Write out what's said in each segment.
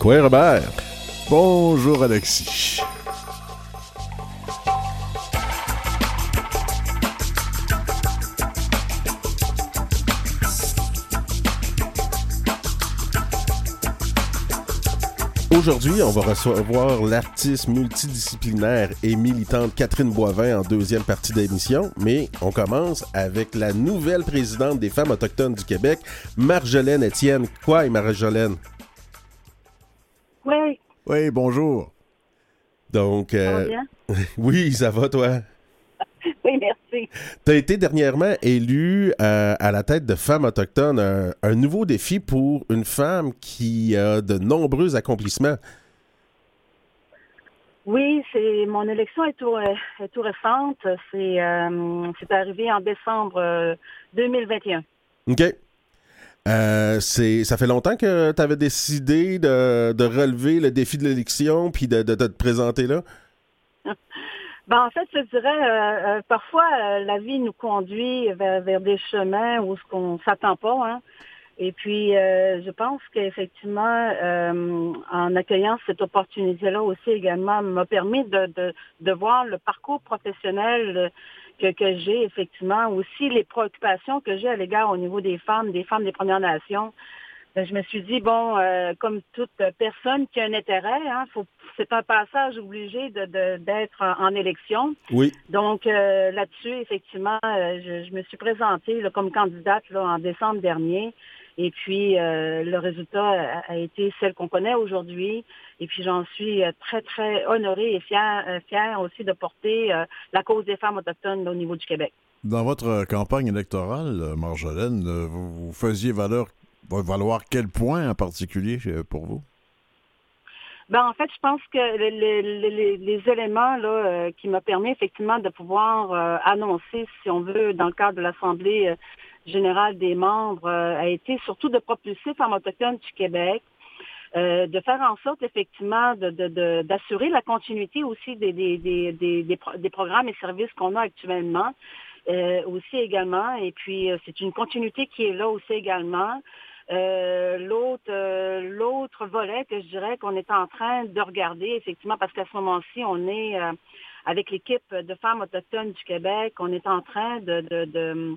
Quoi, Robert? Bonjour, Alexis. Aujourd'hui, on va recevoir l'artiste multidisciplinaire et militante Catherine Boivin en deuxième partie d'émission, mais on commence avec la nouvelle présidente des femmes autochtones du Québec, Marjolaine Étienne. Quoi, Marjolaine? Oui. Oui, bonjour. Donc, Ça va euh, bien? oui, ça va, toi? Oui, merci. Tu as été dernièrement élu euh, à la tête de Femmes autochtones, un, un nouveau défi pour une femme qui a de nombreux accomplissements. Oui, c'est mon élection est tout, euh, est tout récente. C'est euh, c'est arrivé en décembre euh, 2021. OK. Euh, c'est, ça fait longtemps que tu avais décidé de, relever le défi de l'élection puis de, te présenter là? Ben, en fait, je dirais, euh, euh, parfois, la vie nous conduit vers, des chemins où ce qu'on s'attend pas. Hein. Et puis, je pense qu'effectivement, en accueillant cette opportunité-là aussi également, m'a permis de, voir le parcours professionnel que, que j'ai, effectivement, aussi les préoccupations que j'ai à l'égard au niveau des femmes, des femmes des Premières Nations. Ben, je me suis dit, bon, euh, comme toute personne qui a un intérêt, hein, faut, c'est un passage obligé de, de- d'être en, en élection. Oui. Donc euh, là-dessus, effectivement, euh, je, je me suis présentée là, comme candidate là, en décembre dernier. Et puis euh, le résultat a, a été celle qu'on connaît aujourd'hui. Et puis j'en suis euh, très, très honorée et fière, euh, fière aussi de porter euh, la cause des femmes autochtones au niveau du Québec. Dans votre campagne électorale, Marjolaine, vous, vous faisiez valeur, valoir quel point en particulier pour vous? Ben, en fait, je pense que le- le- le- les, les éléments là, euh, qui m'ont permis effectivement de pouvoir euh, annoncer, si on veut, dans le cadre de l'Assemblée générale des membres, euh, a été surtout de propulser Femmes autochtones du Québec, euh, de faire en sorte effectivement d'assurer la continuité aussi des, des, des, des, des pro- des programmes et services qu'on a actuellement. euh, aussi également. Et puis, euh, c'est une continuité qui est là aussi également. Euh, l'autre euh, volet que je dirais qu'on est en train de regarder effectivement parce qu'à ce moment-ci on est euh, avec l'équipe de femmes autochtones du Québec on est en train de de, de,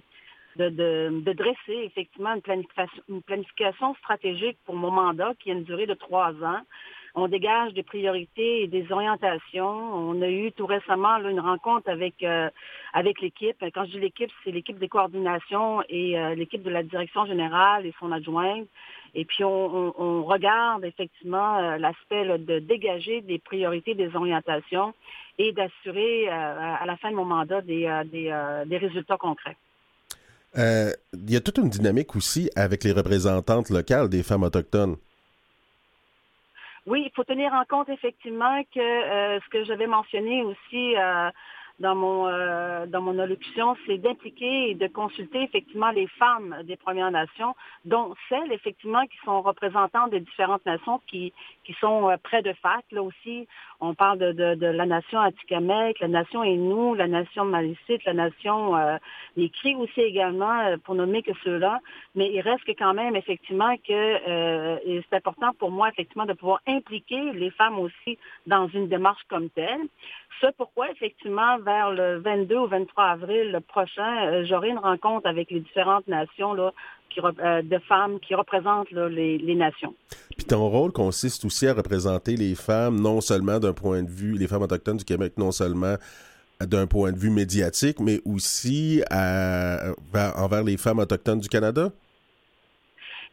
de, de- de dresser effectivement une planification, stratégique pour mon mandat qui a une durée de trois ans. On dégage des priorités et des orientations. On a eu tout récemment là, une rencontre avec euh, avec l'équipe. Quand je dis l'équipe, c'est l'équipe des coordinations et euh, l'équipe de la direction générale et son adjointe. Et puis, on, on- on regarde effectivement euh, l'aspect de dégager des priorités, des orientations et d'assurer euh, à la fin de mon mandat des, des, des résultats concrets. Euh, Il y a toute une dynamique aussi avec les représentantes locales des femmes autochtones. Oui, il faut tenir en compte effectivement que euh, ce que j'avais mentionné aussi euh, dans mon euh, dans mon allocution, c'est d'impliquer et de consulter effectivement les femmes des Premières Nations, dont celles effectivement qui sont représentantes des différentes nations qui qui sont euh, près de FAC. Là aussi, on parle de, de, la nation Atikamekw, la nation Innu, la nation Malicite, la nation euh, les Cris aussi également, euh, pour nommer que ceux-là. Mais il reste quand même effectivement que euh, c'est important pour moi effectivement de pouvoir impliquer les femmes aussi dans une démarche comme telle. Ce pourquoi effectivement le 22 ou 23 avril prochain, euh, j'aurai une rencontre avec les différentes nations là, euh, de femmes qui représentent les, nations. Puis ton rôle consiste aussi à représenter les femmes, non seulement d'un point de vue, les femmes autochtones du Québec, non seulement d'un point de vue médiatique, mais aussi envers les femmes autochtones du Canada?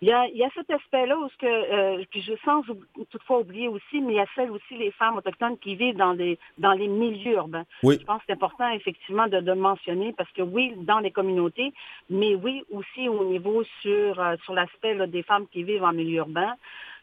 Il y a, il y a cet aspect-là où ce que, euh, puis je sens toutefois oublier aussi, mais il y a celles aussi les femmes autochtones qui vivent dans les dans les milieux urbains. Oui. Je pense que c'est important effectivement de, de mentionner parce que oui, dans les communautés, mais oui aussi au niveau sur euh, sur l'aspect là, des femmes qui vivent en milieu urbain.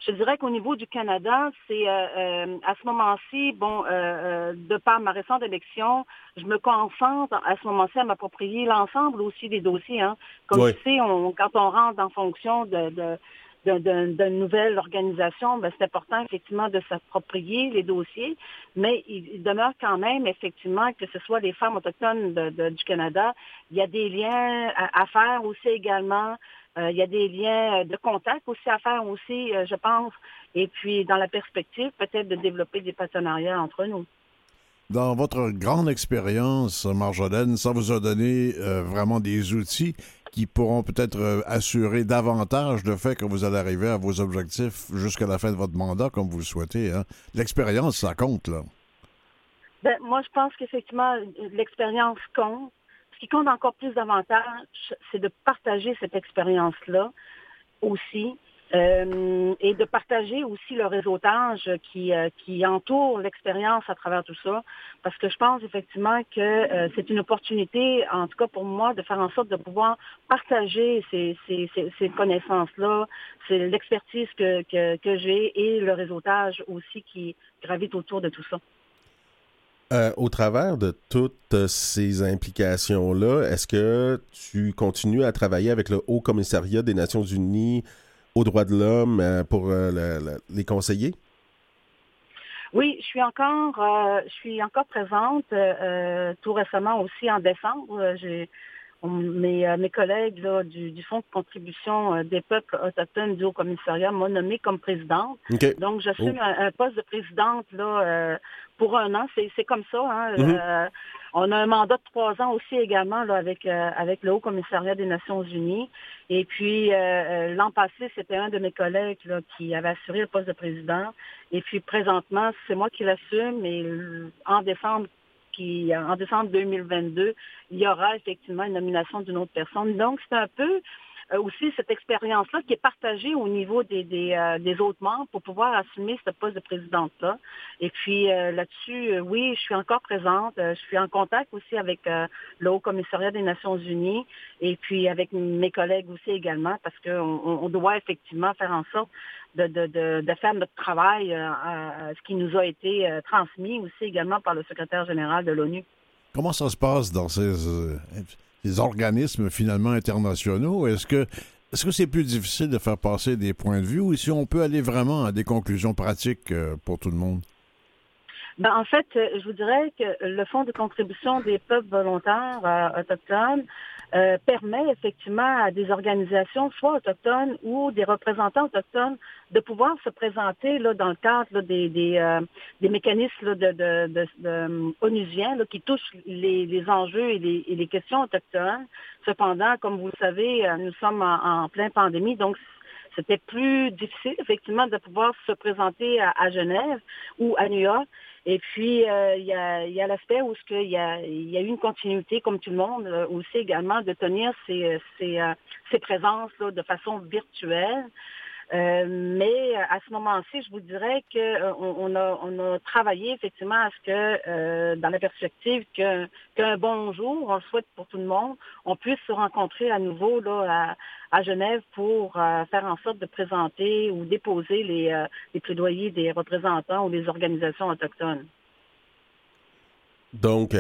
Je dirais qu'au niveau du Canada, c'est euh, euh, à ce moment-ci, bon, euh, de par ma récente élection, je me concentre à ce moment-ci à m'approprier l'ensemble aussi des dossiers. Hein. Comme Oui. tu sais, on, quand on rentre en fonction de, de d'une nouvelle organisation, ben, c'est important effectivement de s'approprier les dossiers, mais il, il demeure quand même effectivement que ce soit les femmes autochtones de- de- du Canada, il y a des liens à, à faire aussi également il y a des liens de contact aussi à faire aussi, je pense. Et puis, dans la perspective, peut-être de développer des partenariats entre nous. Dans votre grande expérience, Marjolaine, ça vous a donné vraiment des outils qui pourront peut-être euh, assurer davantage le fait que vous allez arriver à vos objectifs jusqu'à la fin de votre mandat, comme vous le souhaitez. Hein. L'expérience, ça compte, là. Ben, moi, je pense qu'effectivement, l'expérience compte. Ce qui compte encore plus davantage, c'est de partager cette expérience-là aussi. Euh, et de partager aussi le réseautage qui, euh, qui entoure l'expérience à travers tout ça, parce que je pense effectivement que euh, c'est une opportunité, en tout cas pour moi, de faire en sorte de pouvoir partager ces, ces, ces, connaissances-là, c'est l'expertise que, que j'ai et le réseautage aussi qui gravite autour de tout ça. Au travers de toutes ces implications-là, est-ce que tu continues à travailler avec le Haut Commissariat des Nations Unies aux droits de l'homme euh, pour euh, les conseiller? Oui, je suis encore, euh, je suis encore présente. tout récemment aussi en décembre, j'ai mes, mes collègues du, Fonds de contribution des peuples autochtones du Haut-Commissariat m'ont nommé comme présidente. Donc, j'assume oh. un, poste de présidente là, pour un an. C'est comme ça. Hein, mm-hmm. On a un mandat de trois ans aussi également là, avec, euh, avec le Haut Commissariat des Nations Unies. Et puis, euh, euh, l'an passé, c'était un de mes collègues là, qui avait assuré le poste de président. Et puis, présentement, c'est moi qui l'assume. Et en décembre, qui, en décembre 2022, il y aura effectivement une nomination d'une autre personne. Donc, c'est un peu euh, aussi cette expérience-là qui est partagée au niveau des, des, euh, des, autres membres pour pouvoir assumer ce poste de présidente-là. Et puis euh, là-dessus, oui, je suis encore présente. je suis en contact aussi avec le Haut Commissariat des Nations Unies et puis avec mes collègues aussi également parce qu'on on doit effectivement faire en sorte de, de, de, de faire notre travail, ce qui nous a été transmis aussi également par le secrétaire général de l'ONU. Comment ça se passe dans ces les organismes finalement internationaux. Est-ce que est-ce que c'est plus difficile de faire passer des points de vue ou si on peut aller vraiment à des conclusions pratiques euh, pour tout le monde? Ben, en fait, euh, je vous dirais que le Fonds de contribution des peuples volontaires euh, autochtones euh, permet effectivement à des organisations, soit autochtones ou des représentants autochtones, de pouvoir se présenter là, dans le cadre des, des, euh, des, mécanismes de, de, de, de onusiens qui touchent les, les enjeux et les, et les, questions autochtones. Cependant, comme vous le savez, euh, nous sommes en, en pleine pandémie, donc c'était plus difficile, effectivement, de pouvoir se présenter à, à Genève ou à New York. Et puis, euh, il y a, l'aspect où il y a, y a une continuité, comme tout le monde, euh, aussi également de tenir ces, ces, euh, ces présences là, de façon virtuelle. Euh, mais à ce moment-ci, je vous dirais qu'on on a, on a travaillé effectivement à ce que, euh, dans la perspective qu'un bon jour, on le souhaite pour tout le monde, on puisse se rencontrer à nouveau là, à, Genève pour euh, faire en sorte de présenter ou déposer les plaidoyers des représentants ou des organisations autochtones. Donc,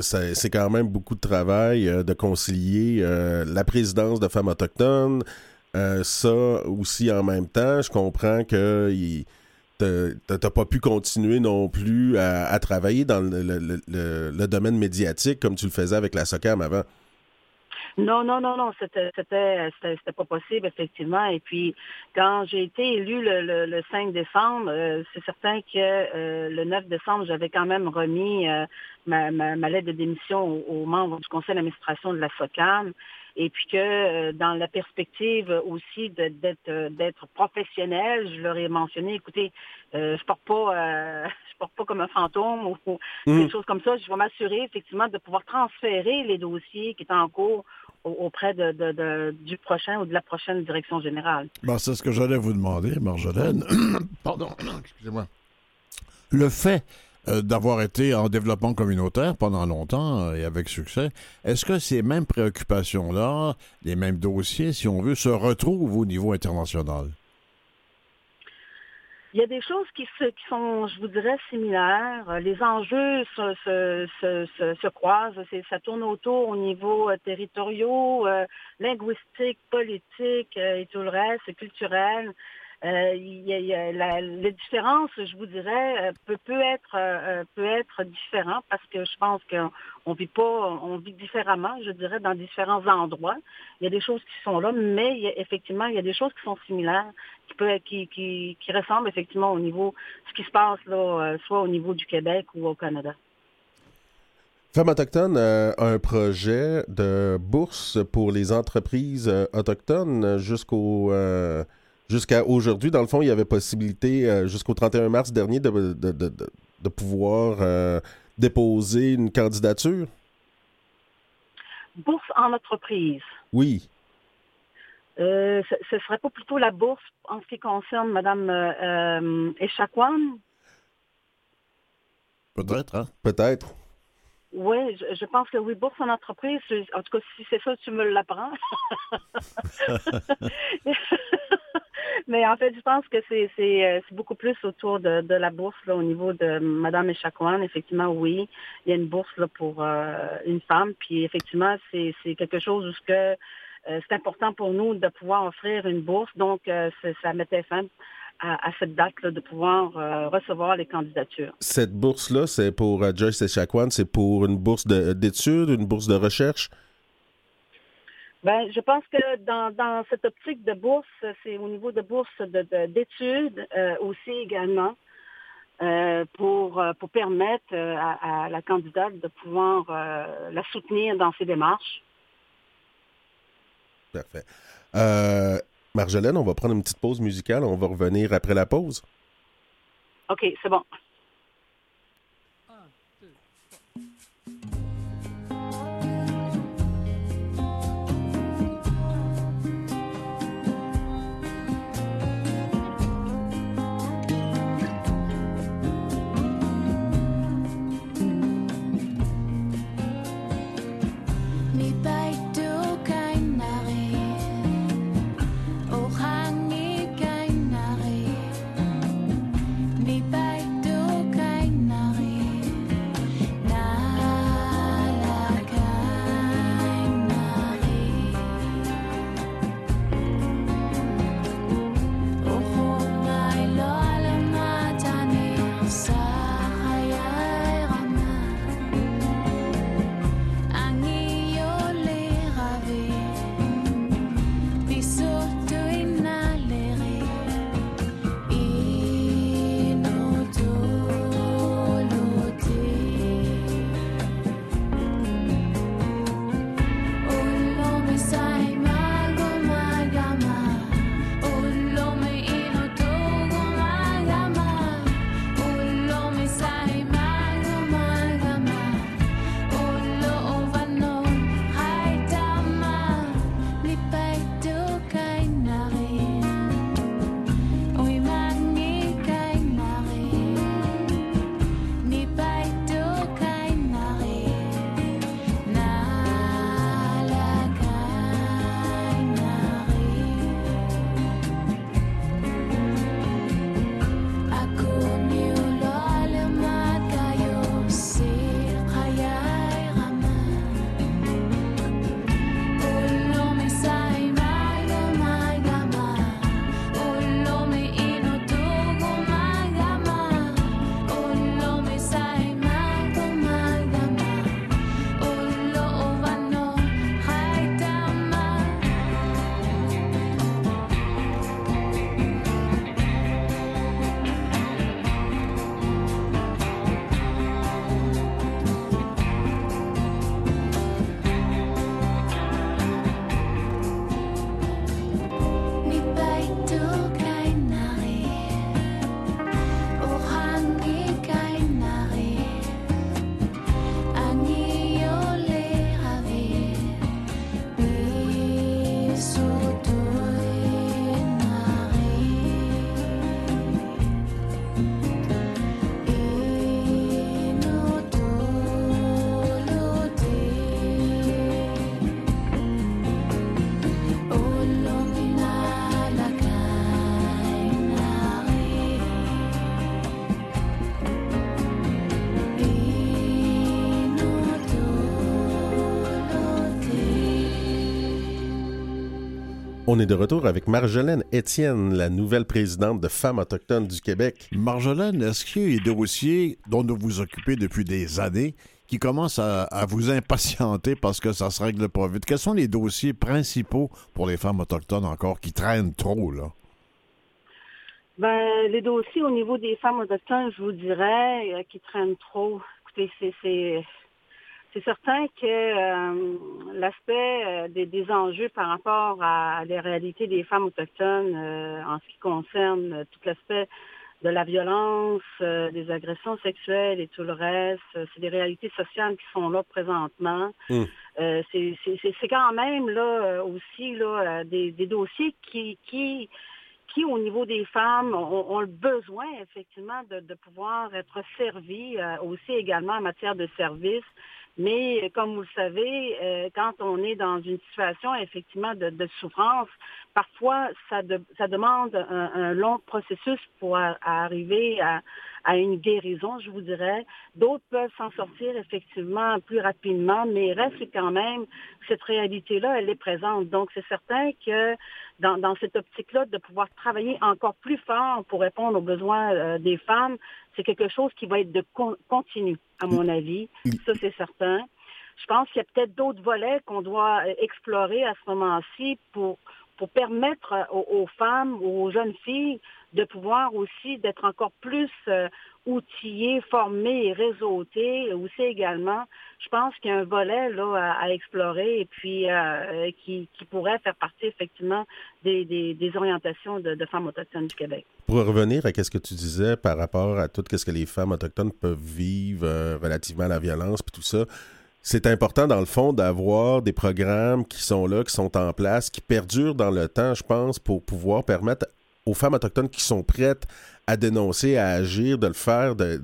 c'est quand même beaucoup de travail de concilier la présidence de femmes autochtones, euh, ça aussi en même temps, je comprends que t'as pas pu continuer non plus à, travailler dans le, domaine médiatique comme tu le faisais avec la SOCAM avant. Non, non, non, non, c'était pas possible, effectivement. Et puis, quand j'ai été élu le, 5 décembre, euh, c'est certain que euh, le 9 décembre, j'avais quand même remis ma, lettre de démission aux membres du conseil d'administration de la SOCAM et puis que euh, dans la perspective aussi d'être euh, d'être professionnel, je leur ai mentionné, écoutez, euh, je porte pas je porte pas comme un fantôme ou, mmh. quelque chose comme ça. Je vais m'assurer effectivement de pouvoir transférer les dossiers qui sont en cours auprès de, du prochain ou de la prochaine direction générale. Ben, c'est ce que j'allais vous demander, Marjolaine. Pardon, excusez-moi. Le fait euh, d'avoir été en développement communautaire pendant longtemps euh, et avec succès. Est-ce que ces mêmes préoccupations-là, les mêmes dossiers, si on veut, se retrouvent au niveau international? Il y a des choses qui, sont, je vous dirais, similaires. Les enjeux se, croisent. Ça tourne autour au niveau euh, territoriaux, linguistique, politique et tout le reste, culturel. Euh, la, les différences, je vous dirais, euh, peut, être euh, peut être différent parce que je pense qu'on vit pas, on vit différemment, je dirais, dans différents endroits. Il y a des choses qui sont là, mais effectivement, il y a des choses qui sont similaires, qui, qui, qui ressemblent effectivement au niveau ce qui se passe là, soit au niveau du Québec ou au Canada. Femmes autochtones a un projet de bourse pour les entreprises autochtones jusqu'au jusqu'à aujourd'hui, dans le fond, il y avait possibilité, euh, jusqu'au 31 mars dernier, de, de, pouvoir euh, déposer une candidature? Bourse en entreprise. Oui. Euh, ce ne serait pas plutôt la bourse en ce qui concerne Mme euh, Echaquan? Peut-être, hein? Peut-être. Oui, je, pense que oui, bourse en entreprise, en tout cas, si c'est ça, tu me l'apprends. Mais en fait, je pense que c'est euh, beaucoup plus autour de, la bourse au niveau de Madame Echaquan. Effectivement, oui, il y a une bourse pour euh, une femme. Puis effectivement, c'est quelque chose où que euh, c'est important pour nous de pouvoir offrir une bourse. Donc, ça mettait fin à, cette date de pouvoir recevoir les candidatures. Cette bourse-là, c'est pour Joyce Echaquan, c'est pour une bourse d'études, une bourse de recherche? Ben, je pense que dans, dans cette optique de bourse, c'est au niveau de bourse d'études euh, aussi également. Euh, pour, euh, pour permettre à, la candidate de pouvoir la soutenir dans ses démarches. Parfait. Marjolaine, on va prendre une petite pause musicale. On va revenir après la pause. OK, c'est bon. On est de retour avec Marjolaine Étienne, la nouvelle présidente de Femmes autochtones du Québec. Marjolaine, est-ce qu'il y a des dossiers dont vous vous occupez depuis des années qui commencent à, vous impatienter parce que ça se règle pas vite? Quels sont les dossiers principaux pour les femmes autochtones encore qui traînent trop, là? Ben, les dossiers au niveau des femmes autochtones, je vous dirais, euh, qui traînent trop. Écoutez, c'est c'est certain que euh, l'aspect euh, des, enjeux par rapport à, les réalités des femmes autochtones euh, en ce qui concerne tout l'aspect de la violence, des agressions sexuelles et tout le reste, c'est des réalités sociales qui sont là présentement. Mmh. c'est quand même là aussi là des, dossiers qui, qui qui, au niveau des femmes, ont, le besoin, effectivement, de, de pouvoir être servis aussi également en matière de services mais euh, comme vous le savez, euh, quand on est dans une situation effectivement de, souffrance, parfois ça, ça demande un, long processus pour arriver à, à, une guérison, je vous dirais. D'autres peuvent s'en sortir effectivement plus rapidement, mais reste quand même cette réalité-là, elle est présente. Donc c'est certain que dans, dans cette optique-là, de pouvoir travailler encore plus fort pour répondre aux besoins euh, des femmes, c'est quelque chose qui va être de continu, à mon avis. Ça, c'est certain. Je pense qu'il y a peut-être d'autres volets qu'on doit euh, explorer à ce moment-ci pour, pour permettre euh, aux, femmes ou aux jeunes filles de pouvoir aussi d'être encore plus euh, outillées, formées et réseautées aussi également. Je pense qu'il y a un volet à, explorer et puis qui, pourrait faire partie effectivement des, orientations de, femmes autochtones du Québec. Pour revenir à ce que tu disais par rapport à tout ce que les femmes autochtones peuvent vivre relativement à la violence puis tout ça, c'est important, dans le fond, d'avoir des programmes qui sont là, qui sont en place, qui perdurent dans le temps, je pense, pour pouvoir permettre aux femmes autochtones qui sont prêtes à dénoncer, à agir, de le faire, de,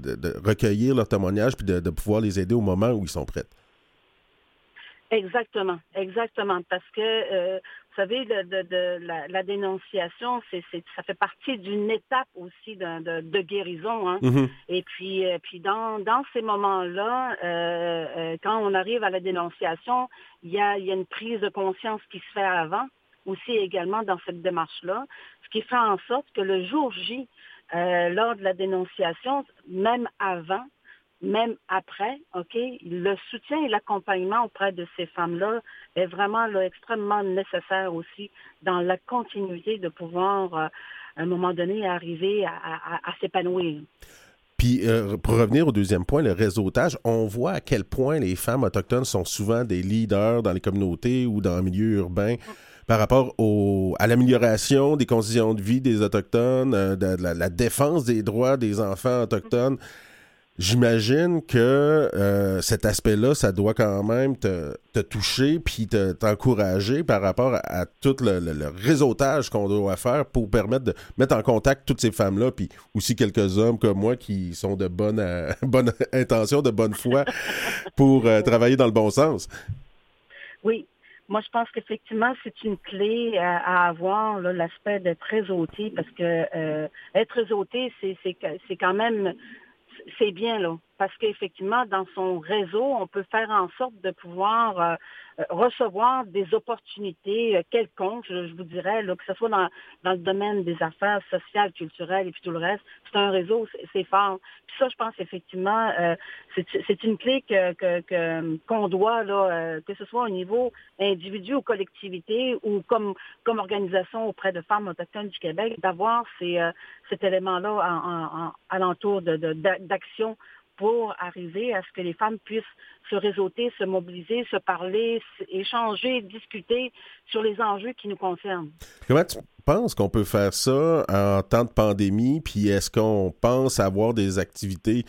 recueillir leur témoignage, puis de, de, pouvoir les aider au moment où ils sont prêts. Exactement, exactement, parce que euh, vous savez, de, la, dénonciation, c'est, ça fait partie d'une étape aussi de, guérison. Hein. Mm-hmm. Et puis, euh, puis dans, dans ces moments-là, euh, euh, quand on arrive à la dénonciation, il y a, y a une prise de conscience qui se fait avant, aussi également dans cette démarche-là, ce qui fait en sorte que le jour J, lors de la dénonciation, même avant, même après, OK, le soutien et l'accompagnement auprès de ces femmes-là est vraiment extrêmement nécessaire aussi dans la continuité de pouvoir, euh, à un moment donné, arriver à, s'épanouir. Puis, euh, pour revenir au deuxième point, le réseautage, on voit à quel point les femmes autochtones sont souvent des leaders dans les communautés ou dans le milieu urbain par rapport à l'amélioration des conditions de vie des Autochtones, euh, de, la, défense des droits des enfants autochtones. J'imagine que euh, cet aspect-là, ça doit quand même te, toucher puis t'encourager par rapport à, tout le, réseautage qu'on doit faire pour permettre de mettre en contact toutes ces femmes-là, puis aussi quelques hommes comme moi qui sont de bonne, euh, bonne intention, de bonne foi pour euh, travailler dans le bon sens. Oui, moi, je pense qu'effectivement, c'est une clé à, avoir, l'aspect d'être réseauté, parce que être réseauté, c'est quand même c'est bien, là. Parce qu'effectivement, dans son réseau, on peut faire en sorte de pouvoir euh, recevoir des opportunités euh, quelconques, je, vous dirais, là, que ce soit dans, dans, le domaine des affaires sociales, culturelles et puis tout le reste. C'est un réseau, c'est fort. Puis ça, je pense effectivement, c'est une clé que qu'on doit, là, que ce soit au niveau individu ou collectivité ou comme, comme organisation auprès de femmes autochtones du Québec, d'avoir cet élément-là en, en, alentour d'action de, pour arriver à ce que les femmes puissent se réseauter, se mobiliser, se parler, échanger, discuter sur les enjeux qui nous concernent. Comment tu penses qu'on peut faire ça en temps de pandémie? Puis est-ce qu'on pense avoir des activités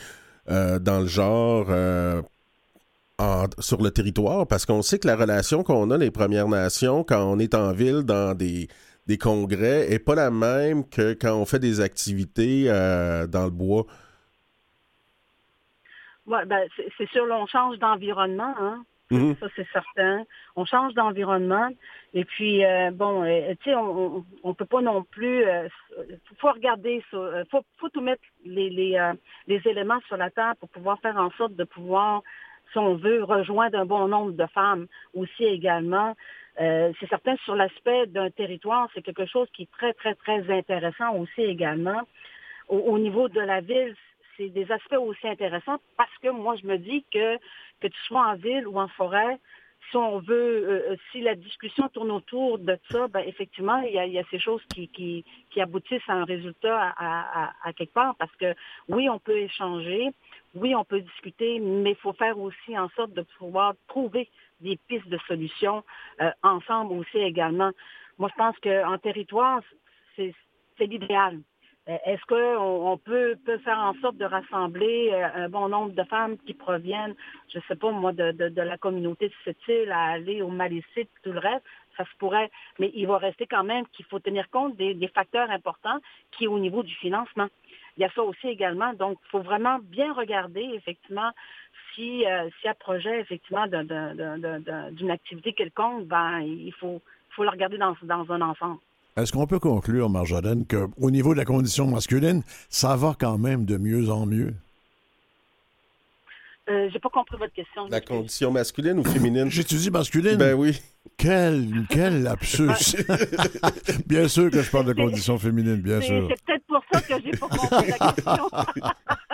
euh, dans le genre euh, sur le territoire? Parce qu'on sait que la relation qu'on a les Premières Nations quand on est en ville dans des, des congrès est pas la même que quand on fait des activités euh, dans le bois. Ouais, ben, c'est sûr, là, on change d'environnement, hein. Mm-hmm. Ça, c'est certain. On change d'environnement. Et puis, euh, bon, euh, tu sais, on ne peut pas non plus... Il euh, faut regarder ça. faut, faut tout mettre les, les, les éléments sur la table pour pouvoir faire en sorte de pouvoir, si on veut, rejoindre un bon nombre de femmes aussi également. c'est certain sur l'aspect d'un territoire, c'est quelque chose qui est très, très, très intéressant aussi également. Au, niveau de la ville, c'est des aspects aussi intéressants parce que moi, je me dis que que tu sois en ville ou en forêt, si on veut, euh, euh, si la discussion tourne autour de ça, ben effectivement, il y a, ces choses qui, qui, aboutissent à un résultat à, quelque part, parce que oui, on peut échanger, oui, on peut discuter, mais il faut faire aussi en sorte de pouvoir trouver des pistes de solutions euh, ensemble aussi également. Moi, je pense qu'en territoire, c'est l'idéal. Euh, est-ce qu'on peut, faire en sorte de rassembler euh, un bon nombre de femmes qui proviennent, je ne sais pas moi, de, la communauté de cette île à aller au Malécite, tout le reste? Ça se pourrait, mais il va rester quand même qu'il faut tenir compte des, facteurs importants qui est au niveau du financement. Il y a ça aussi également. Donc, il faut vraiment bien regarder, effectivement, si, euh, si un projet, effectivement, d'une activité quelconque, ben, il faut, faut regarder dans, dans un ensemble. Est-ce qu'on peut conclure, Marjolaine, qu'au niveau de la condition masculine, ça va quand même de mieux en mieux? Euh, j'ai pas compris votre question. La condition masculine ou féminine? J'étudie masculine. Ben oui. Quel, quel lapsus! bien sûr que je parle de condition féminine, bien sûr. C'est peut-être pour ça que j'ai pas compris la question.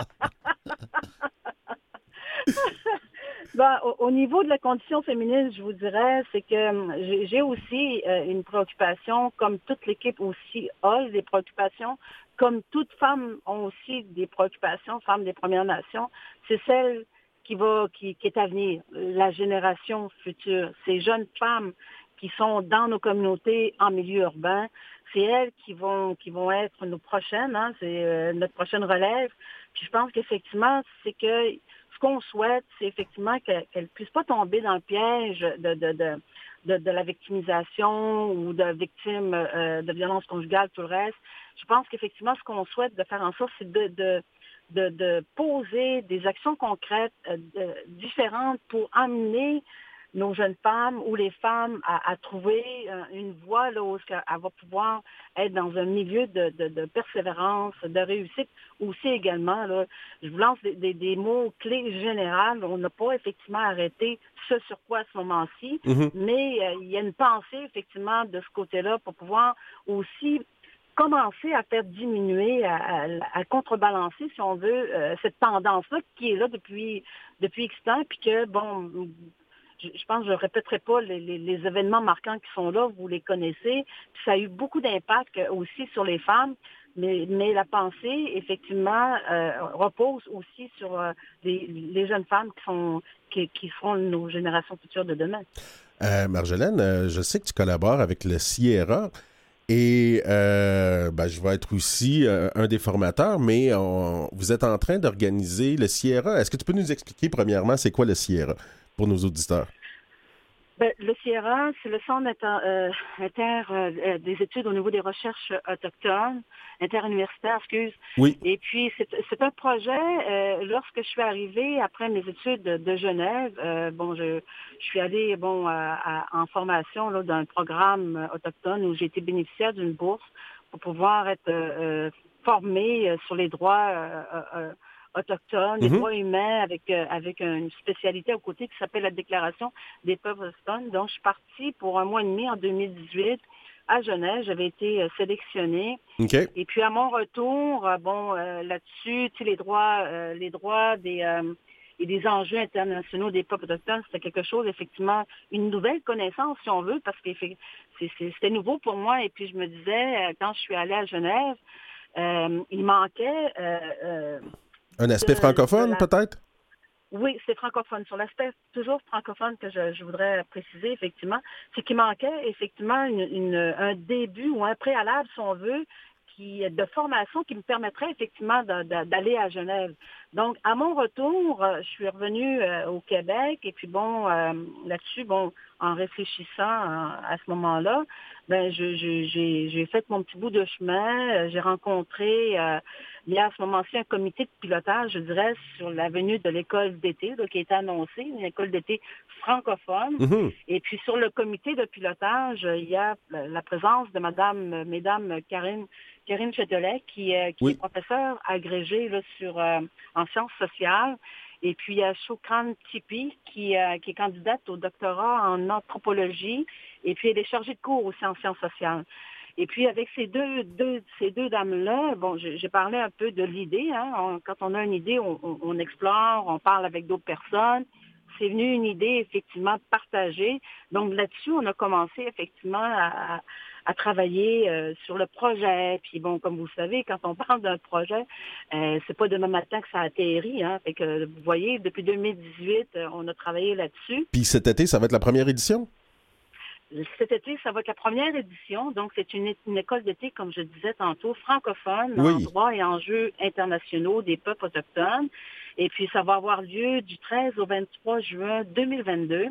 au, niveau de la condition féminine, je vous dirais, c'est que hum, j'ai aussi euh, une préoccupation, comme toute l'équipe aussi a des préoccupations, comme toute femme ont aussi des préoccupations, femmes des Premières Nations, c'est celle qui va, qui, est à venir, la génération future, ces jeunes femmes qui sont dans nos communautés en milieu urbain, c'est elles qui vont qui vont être nos prochaines, hein, c'est euh, notre prochaine relève. Puis je pense qu'effectivement, c'est que qu'on souhaite, c'est effectivement qu'elle ne puisse pas tomber dans le piège de, de, la victimisation ou de victimes euh, de violence conjugale, tout le reste. Je pense qu'effectivement, ce qu'on souhaite de faire en sorte, c'est de, de, poser des actions concrètes euh, différentes pour amener nos jeunes femmes ou les femmes à, trouver euh, une voie là, où elle va pouvoir être dans un milieu de, persévérance, de réussite. Aussi également, là, je vous lance des, mots clés générales. On n'a pas effectivement arrêté ce sur quoi à ce moment-ci, mm-hmm. mais euh, il y a une pensée effectivement de ce côté-là pour pouvoir aussi commencer à faire diminuer, à, contrebalancer, si on veut, euh, cette tendance-là qui est là depuis depuis X temps, puis que, bon, je, pense que je ne répéterai pas les, événements marquants qui sont là, vous les connaissez. ça a eu beaucoup d'impact aussi sur les femmes, mais, la pensée, effectivement, euh, repose aussi sur euh, les, jeunes femmes qui, sont, qui, seront nos générations futures de demain. Euh, Marjolaine, je sais que tu collabores avec le Sierra. Et ben, je vais être aussi un des formateurs, mais vous êtes en train d'organiser le Sierra. Est-ce que tu peux nous expliquer premièrement c'est quoi le Sierra? Pour nos auditeurs? Ben, le Sierra, c'est le centre euh, inter, euh, euh, des études au niveau des recherches autochtones, interuniversitaires, excuse. Oui. Et puis, c'est un projet, lorsque je suis arrivée après mes études de, Genève, bon, je, suis allée bon, en formation d'un programme autochtone où j'ai été bénéficiaire d'une bourse pour pouvoir être formée sur les droits autochtones, des mhm. droits humains avec, euh, avec une spécialité au côté qui s'appelle la Déclaration des peuples autochtones. Donc, je suis partie pour un mois et demi en 2018 à Genève. J'avais été euh, sélectionnée. Et puis, à mon retour, euh, bon, là-dessus, tu sais, les droits, les droits des et des enjeux internationaux des peuples autochtones, c'était quelque chose, effectivement, une nouvelle connaissance, si on veut, parce que c'était nouveau pour moi. Et puis, je me disais, quand je suis allée à Genève, il manquait un aspect francophone, peut-être? Oui, c'est francophone. Sur l'aspect toujours francophone que je, voudrais préciser, effectivement, c'est qu'il manquait effectivement un début ou un préalable, si on veut, qui, de formation qui me permettrait effectivement d'aller à Genève. Donc, à mon retour, euh, je suis revenue euh, au Québec et puis bon, euh, là-dessus, bon, en réfléchissant à ce moment-là, ben, j'ai fait mon petit bout de chemin. J'ai rencontré, il y a à ce moment-ci un comité de pilotage, je dirais, sur la venue de l'école d'été, qui est annoncée, une école d'été francophone. Mm-hmm. Et puis sur le comité de pilotage, il y a la présence de Madame, Mesdames Karine Karine Châtelet, qui, qui est professeure agrégée là, sur, en sciences sociales. Et puis, il y a Shokran Tipi, qui, qui est candidate au doctorat en anthropologie. Et puis, elle est chargée de cours aussi en sciences sociales. Et puis avec ces deux, deux ces deux dames-là, bon, j'ai parlé un peu de l'idée. Hein. quand on a une idée, on, on, explore, on parle avec d'autres personnes. C'est venu une idée effectivement partagée. Donc là-dessus, on a commencé effectivement à, à travailler euh, sur le projet. Puis bon, comme vous savez, quand on parle d'un projet, euh, c'est pas demain matin que ça atterrit. Hein. Fait que vous voyez, depuis 2018, euh, on a travaillé là-dessus. Puis cet été, ça va être la première édition? Cet été, ça va être la première édition. Donc, c'est une, école d'été, comme je disais tantôt, francophone, en droit et enjeux internationaux des peuples autochtones. Et puis, ça va avoir lieu du 13 au 23 juin 2022.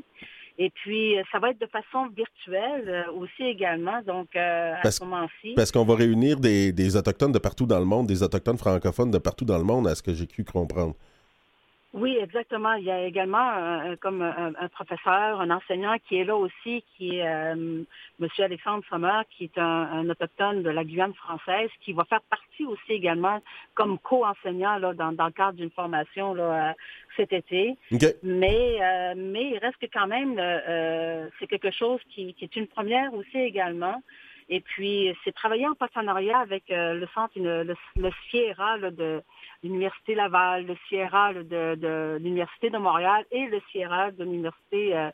Et puis, ça va être de façon virtuelle euh, aussi également, donc euh, à ce moment-ci. Parce qu'on va réunir des, des, Autochtones de partout dans le monde, des Autochtones francophones de partout dans le monde, à ce que j'ai cru comprendre. Oui, exactement. Il y a également euh, comme un, professeur, un enseignant qui est là aussi, qui est euh, M. Alexandre Sommer, qui est un, autochtone de la Guyane française, qui va faire partie aussi également comme co-enseignant là, dans, dans le cadre d'une formation là, euh, cet été. Mais, mais il reste que quand même, c'est quelque chose qui, qui, est une première aussi également. Et puis, c'est travailler en partenariat avec le centre, le, le Sierra de l'Université Laval, le Sierra de, l'Université de Montréal et le Sierra de l'Université euh,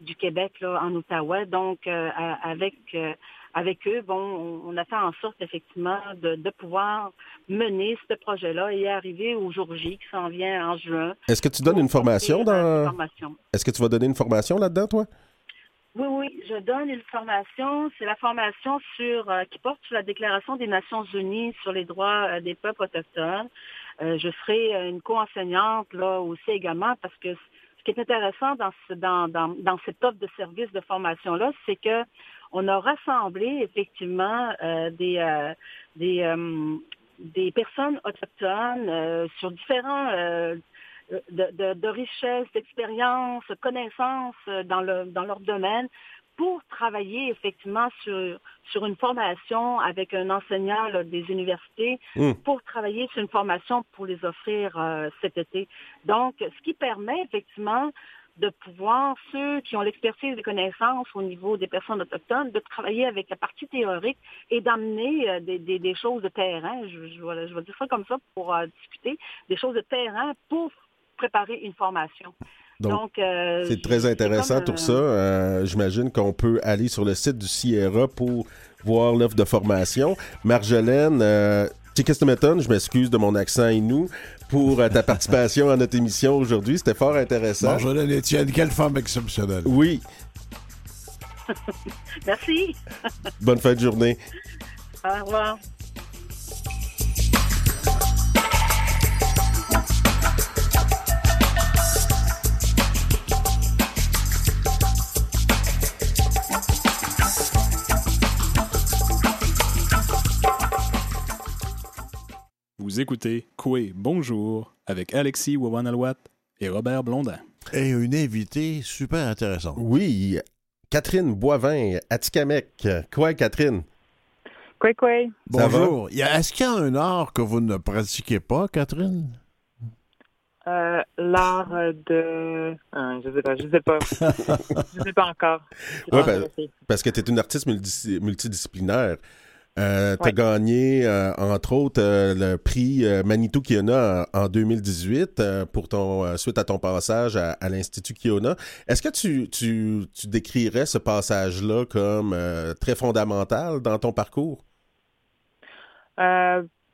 du Québec là, en Ottawa. Donc, euh, avec euh, avec eux, bon, on a fait en sorte effectivement de, pouvoir mener ce projet-là et arriver au jour J qui s'en vient en juin. Est-ce que tu donnes une formation dans Est-ce que tu vas donner une formation là-dedans, toi? Oui, oui, je donne une formation. C'est la formation sur qui porte sur la Déclaration des Nations Unies sur les droits des peuples autochtones. Euh, je serai euh, une co-enseignante là aussi également parce que ce qui est intéressant dans, dans, dans, dans cette offre de service de formation-là, c'est que on a rassemblé effectivement euh, des, des, des personnes autochtones sur différents de richesses, d'expériences, connaissances dans, le, dans leur domaine pour travailler effectivement sur, sur une formation avec un enseignant des universités, hmm. pour travailler sur une formation pour les offrir euh, cet été. Donc, ce qui permet effectivement de pouvoir, ceux qui ont l'expertise des connaissances au niveau des personnes autochtones, de travailler avec la partie théorique et d'amener euh, des, des, choses de terrain, je, je, je, vais dire ça comme ça pour euh, discuter, des choses de terrain pour préparer une formation. Donc, euh, c'est très intéressant tout ça. Euh, j'imagine qu'on peut aller sur le site du Sierra pour voir l'offre de formation. Marjolaine, euh, je m'excuse de mon accent inou, pour euh, ta participation à notre émission aujourd'hui. C'était fort intéressant. Marjolaine Etienne, quelle femme exceptionnelle. Oui. Merci. Bonne fin de journée. Au revoir. Vous écoutez Coué Bonjour avec Alexis Wawanalwat et Robert Blondin. Et une invitée super intéressante. Oui, Catherine Boivin, Atikamek. Quoi, Catherine? Quoi, quoi? Bonjour. Est-ce qu'il y a un art que vous ne pratiquez pas, Catherine? Euh, l'art de. Ah, je sais pas, je sais pas. je sais pas encore. Ben, parce que tu es une artiste multidisciplinaire. Euh, tu as gagné, euh, entre autres, euh, le prix Manitou Kiona en, 2018 pour ton, suite à ton passage à, l'Institut Kiona. Est-ce que tu, tu, tu, décrirais ce passage-là comme très fondamental dans ton parcours?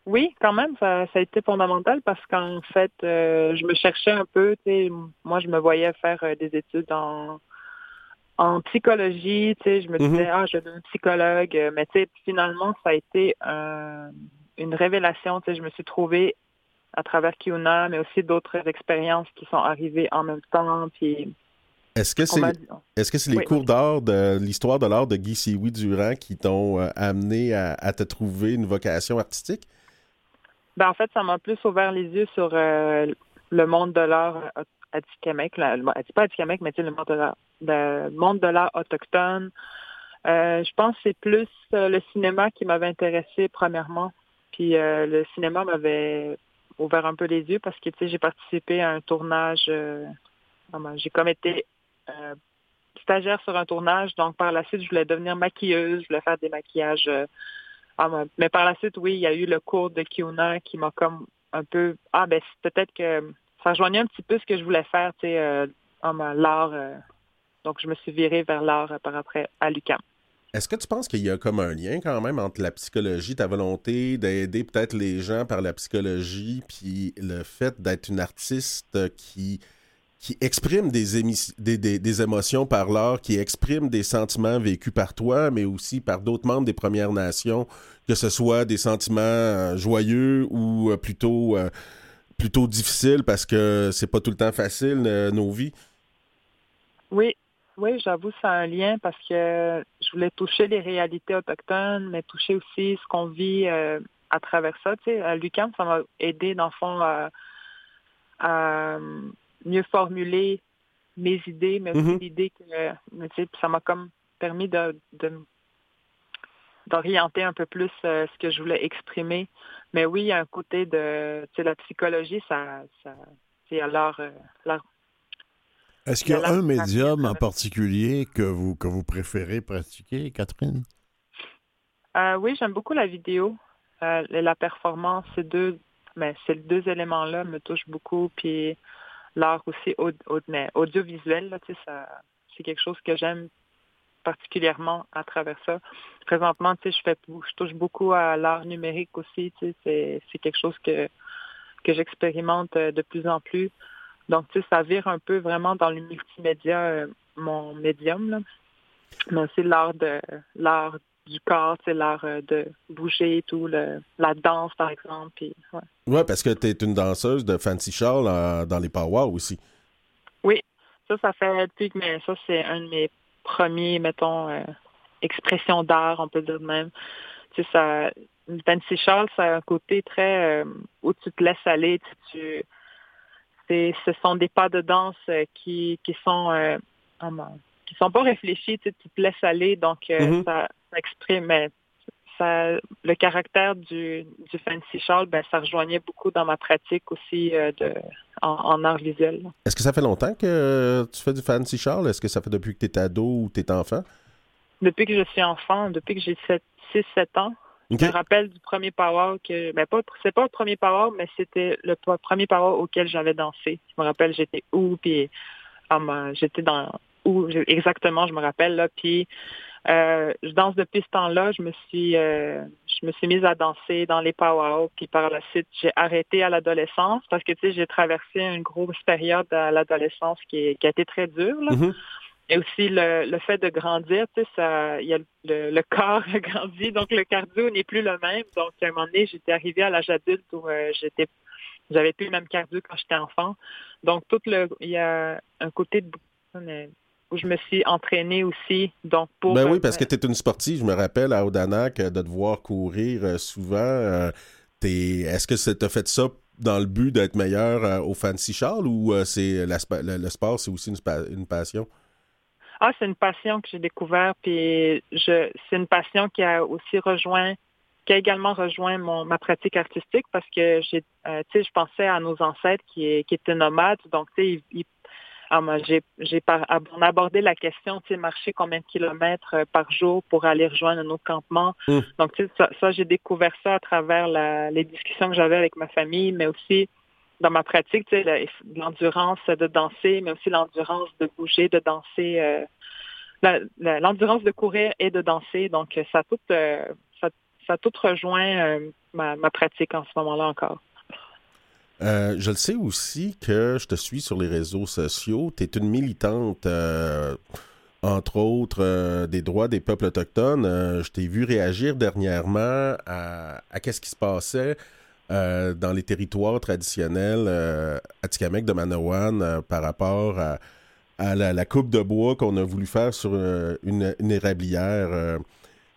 oui, quand même, ça, ça, a été fondamental parce qu'en fait, je me cherchais un peu. Moi, je me voyais faire des études en en psychologie, tu sais, je me disais, mm-hmm. ah, je veux un psychologue, euh, mais tu sais, finalement, ça a été une révélation, tu sais, je me suis trouvée à travers Kiuna, mais aussi d'autres expériences qui sont arrivées en même temps, puis... Est-ce que c'est est-ce que c'est les cours d'art de l'histoire de l'art de Guy Sioui Durand qui t'ont euh, amené à, te trouver une vocation artistique? Ben, en fait, ça m'a plus ouvert les yeux sur euh, le monde de l'art à Tikamek, pas à mais le monde de l'art, monde de autochtone. Euh, je pense que c'est plus euh, le cinéma qui m'avait intéressé premièrement. Puis euh, le cinéma m'avait ouvert un peu les yeux parce que j'ai participé à un tournage. j'ai comme été stagiaire sur un tournage, donc par la suite, je voulais devenir maquilleuse, je voulais faire des maquillages. mais par la suite, oui, il y a eu le cours de Kiona qui m'a comme un peu. Ah ben peut-être que ça rejoignait un petit peu ce que je voulais faire, tu sais, l'art. donc je me suis virée vers l'art par après à l'UQAM. Est-ce que tu penses qu'il y a comme un lien quand même entre la psychologie, ta volonté d'aider peut-être les gens par la psychologie, puis le fait d'être une artiste qui, qui exprime des, des, des, émotions par l'art, qui exprime des sentiments vécus par toi, mais aussi par d'autres membres des Premières Nations, que ce soit des sentiments euh, joyeux ou euh, plutôt, euh, plutôt difficiles parce que c'est pas tout le temps facile nos vies? Oui, oui, j'avoue, ça a un lien parce que je voulais toucher les réalités autochtones, mais toucher aussi ce qu'on vit euh, à travers ça. Tu sais, à l'UQAM, ça m'a aidé, dans le fond, à, mieux formuler mes idées, mais aussi mm-hmm. l'idée que, tu sais, ça m'a comme permis de, d'orienter un peu plus euh, ce que je voulais exprimer. Mais oui, il y a un côté de, la psychologie, ça, ça c'est alors, euh, est-ce qu'il y a un médium en particulier que vous, que vous préférez pratiquer, Catherine? Euh, oui, j'aime beaucoup la vidéo. Euh, la performance, ces deux, mais ces deux éléments-là me touchent beaucoup. Puis l'art aussi audiovisuel, c'est quelque chose que j'aime particulièrement à travers ça. Présentement, je fais, je touche beaucoup à l'art numérique aussi. C'est quelque chose que que j'expérimente euh, de plus en plus. Donc, tu sais, ça vire un peu vraiment dans le multimédia, euh, mon médium, là. Mais aussi l'art de l'art du corps, c'est l'art euh, de bouger et tout, le, la danse, par exemple. Puis, ouais. ouais. parce que tu es une danseuse de Fancy Charles euh, dans les powwows aussi. Oui, ça, ça fait depuis que mais ça, c'est un de mes premiers, mettons, expressions d'art, on peut dire même. Tu sais, ça, Fancy Charles, ça a un côté très où tu te laisses aller, tu ce sont des pas de danse euh, qui, qui sont euh, qui sont pas réfléchis, tu, te laisses aller, donc euh, mm-hmm. ça, exprime ça, le caractère du, du fancy shawl, ben, ça rejoignait beaucoup dans ma pratique aussi de, en, art visuel. Est-ce que ça fait longtemps que tu fais du fancy shawl? Est-ce que ça fait depuis que tu es ado ou tu es enfant? Depuis que je suis enfant, depuis que j'ai 6-7 ans. Je me rappelle du premier power que, ben pas, c'est pas le premier power, mais c'était le premier power auquel j'avais dansé. Je me rappelle, j'étais où, puis um, j'étais dans où exactement, je me rappelle là, puis euh, je danse depuis ce temps-là. Je me suis, euh, je me suis mise à danser dans les power, puis par la suite, j'ai arrêté à l'adolescence parce que tu sais, j'ai traversé une grosse période à l'adolescence qui, qui a été très dure. Là. Mm-hmm. Et aussi le, le fait de grandir, tu sais, ça, y a le, le corps a grandi, donc le cardio n'est plus le même. Donc à un moment donné, j'étais arrivée à l'âge adulte où euh, j'étais, j'avais plus le même cardio quand j'étais enfant. Donc tout le, il y a un côté de où je me suis entraînée aussi. Donc pour ben oui, parce que tu es une sportive. Je me rappelle à Odanak de te voir courir euh, souvent. Euh, est-ce que ça t'a fait ça dans le but d'être meilleur au Fancy Charles ou c'est le, sport, c'est aussi une, une passion? Ah, c'est une passion que j'ai découverte, puis je, c'est une passion qui a aussi rejoint, qui a également rejoint mon, ma pratique artistique parce que j'ai, euh, tu sais, je pensais à nos ancêtres qui, qui étaient nomades, donc tu sais, ah, j'ai, j'ai on a abordé la question, tu sais, marcher combien de kilomètres euh, par jour pour aller rejoindre nos campements. Mmh. Donc, tu sais, ça, ça, j'ai découvert ça à travers la, les discussions que j'avais avec ma famille, mais aussi dans ma pratique, l'endurance de danser, mais aussi l'endurance de bouger, de danser, euh, l'endurance de courir et de danser. Donc, ça tout, euh, ça, ça, tout rejoint euh, ma, pratique en ce moment-là encore. je le sais aussi que je te suis sur les réseaux sociaux. Tu es une militante, entre autres, des droits des peuples autochtones. je t'ai vu réagir dernièrement à, à qu'est-ce qui se passait euh, dans les territoires traditionnels euh, Atikamek de Manawan euh, par rapport à, la, coupe de bois qu'on a voulu faire sur une, érablière.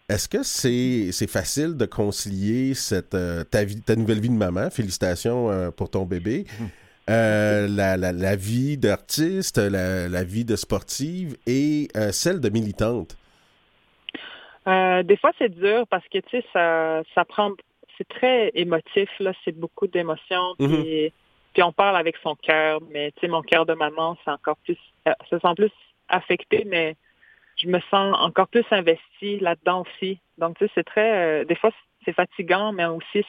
Est-ce que c'est facile de concilier cette, ta, vie, ta nouvelle vie de maman? Félicitations pour ton bébé. la, vie d'artiste, la, vie de sportive et celle de militante? des fois, c'est dur parce que, tu sais, ça, ça prend c'est très émotif, là. C'est beaucoup d'émotions. Mhm. Puis, puis on parle avec son cœur, mais tu sais, mon cœur de maman, c'est encore plus, euh, se sent plus affecté, mais je me sens encore plus investie là-dedans aussi. Donc, tu sais, c'est très, euh, des fois, c'est fatigant, mais aussi,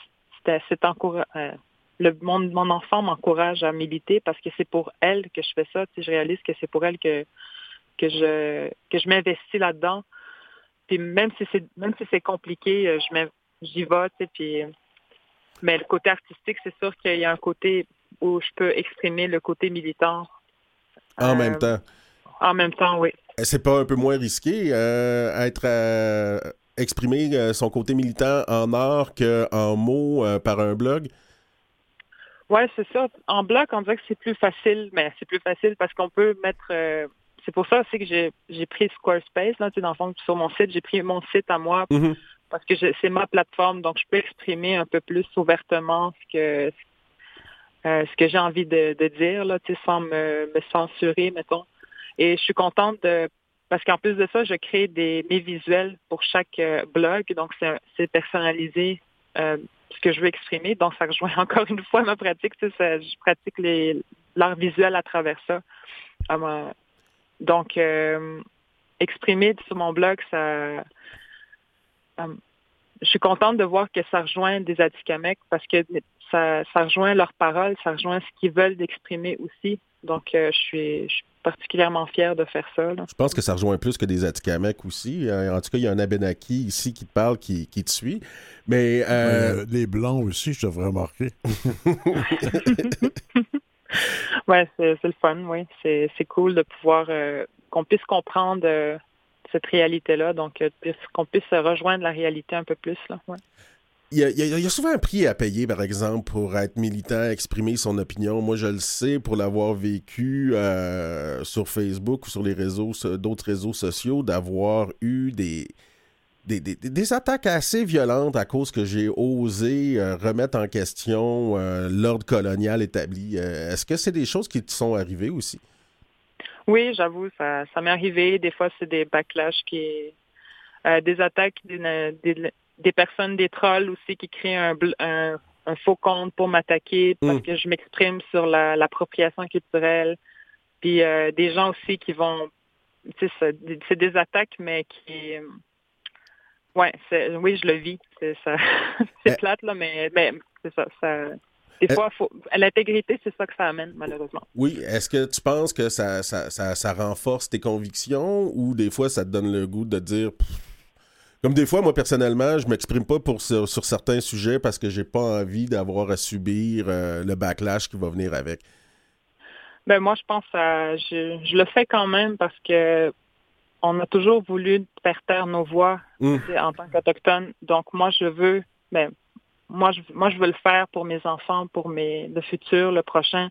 c'est c'est encoura- euh, le, mon, mon enfant m'encourage à militer parce que c'est pour elle que je fais ça. Tu sais, je réalise que c'est pour elle que, que je, que je m'investis là-dedans. Puis même si c'est, même si c'est compliqué, je j'y vais, tu sais, puis, mais le côté artistique, c'est sûr qu'il y a un côté où je peux exprimer le côté militant. En Euh, même temps. En même temps, oui. C'est pas un peu moins risqué euh, être euh, exprimer euh, son côté militant en art qu'en mots euh, par un blog? Ouais, c'est ça. En bloc, on dirait que c'est plus facile, mais c'est plus facile parce qu'on peut mettre. euh, c'est pour ça aussi que j'ai pris Squarespace là, dans le fond, sur mon site, j'ai pris mon site à moi Mhm. Parce que c'est ma plateforme, donc je peux exprimer un peu plus ouvertement ce que euh, ce que j'ai envie de, dire là, sans me, censurer, mettons. Et je suis contente de parce qu'en plus de ça, je crée des mes visuels pour chaque euh, blog, donc c'est personnalisé euh, ce que je veux exprimer. Donc ça rejoint encore une fois ma pratique. Je pratique l'art visuel à travers ça. À ma- donc exprimer sur mon blog, ça euh, je suis contente de voir que ça rejoint des Atikamekw parce que ça, ça rejoint leurs paroles, ça rejoint ce qu'ils veulent d'exprimer aussi. Donc, euh, je, suis, je suis particulièrement fière de faire ça. là. Je pense que ça rejoint plus que des Atikamekw aussi. Euh, en tout cas, il y a un Abenaki ici qui te parle, qui, qui te suit. Mais euh, Euh, les Blancs aussi, je devrais remarquer. Ouais, c'est le fun, oui. C'est c'est cool de pouvoir euh, qu'on puisse comprendre euh, cette réalité-là, donc euh, qu'on puisse se rejoindre la réalité un peu plus. Il y, a, souvent un prix à payer, par exemple, pour être militant, exprimer son opinion. Moi, je le sais pour l'avoir vécu euh, sur Facebook ou sur les réseaux, d'autres réseaux sociaux, d'avoir eu des, des, attaques assez violentes à cause que j'ai osé euh, remettre en question l'ordre colonial établi. Est-ce que c'est des choses qui te sont arrivées aussi? Oui, j'avoue, ça, ça m'est arrivé. Des fois, c'est des backlash qui euh, des attaques d'une- des, des personnes, des trolls aussi qui créent un, un, un faux compte pour m'attaquer parce Mm. que je m'exprime sur la- l'appropriation culturelle. Puis euh, des gens aussi qui vont, c'est des- des attaques, mais qui, euh, ouais, oui, je le vis. C'est ça, c'est Eh. plate là, mais, mais c'est ça, ça. Des Eh. fois, faut, l'intégrité, c'est ça que ça amène malheureusement. Oui, est-ce que tu penses que ça, ça, ça, ça renforce tes convictions ou des fois ça te donne le goût de dire. Comme des fois, moi personnellement, je m'exprime pas pour, sur, sur certains sujets parce que j'ai pas envie d'avoir à subir euh, le backlash qui va venir avec. Ben moi, je pense à je, je le fais quand même parce que on a toujours voulu faire taire nos voix sais, en tant qu'autochtones. Donc moi, je veux, ben moi, je moi je veux le faire pour mes enfants, pour mes le futur, le prochain,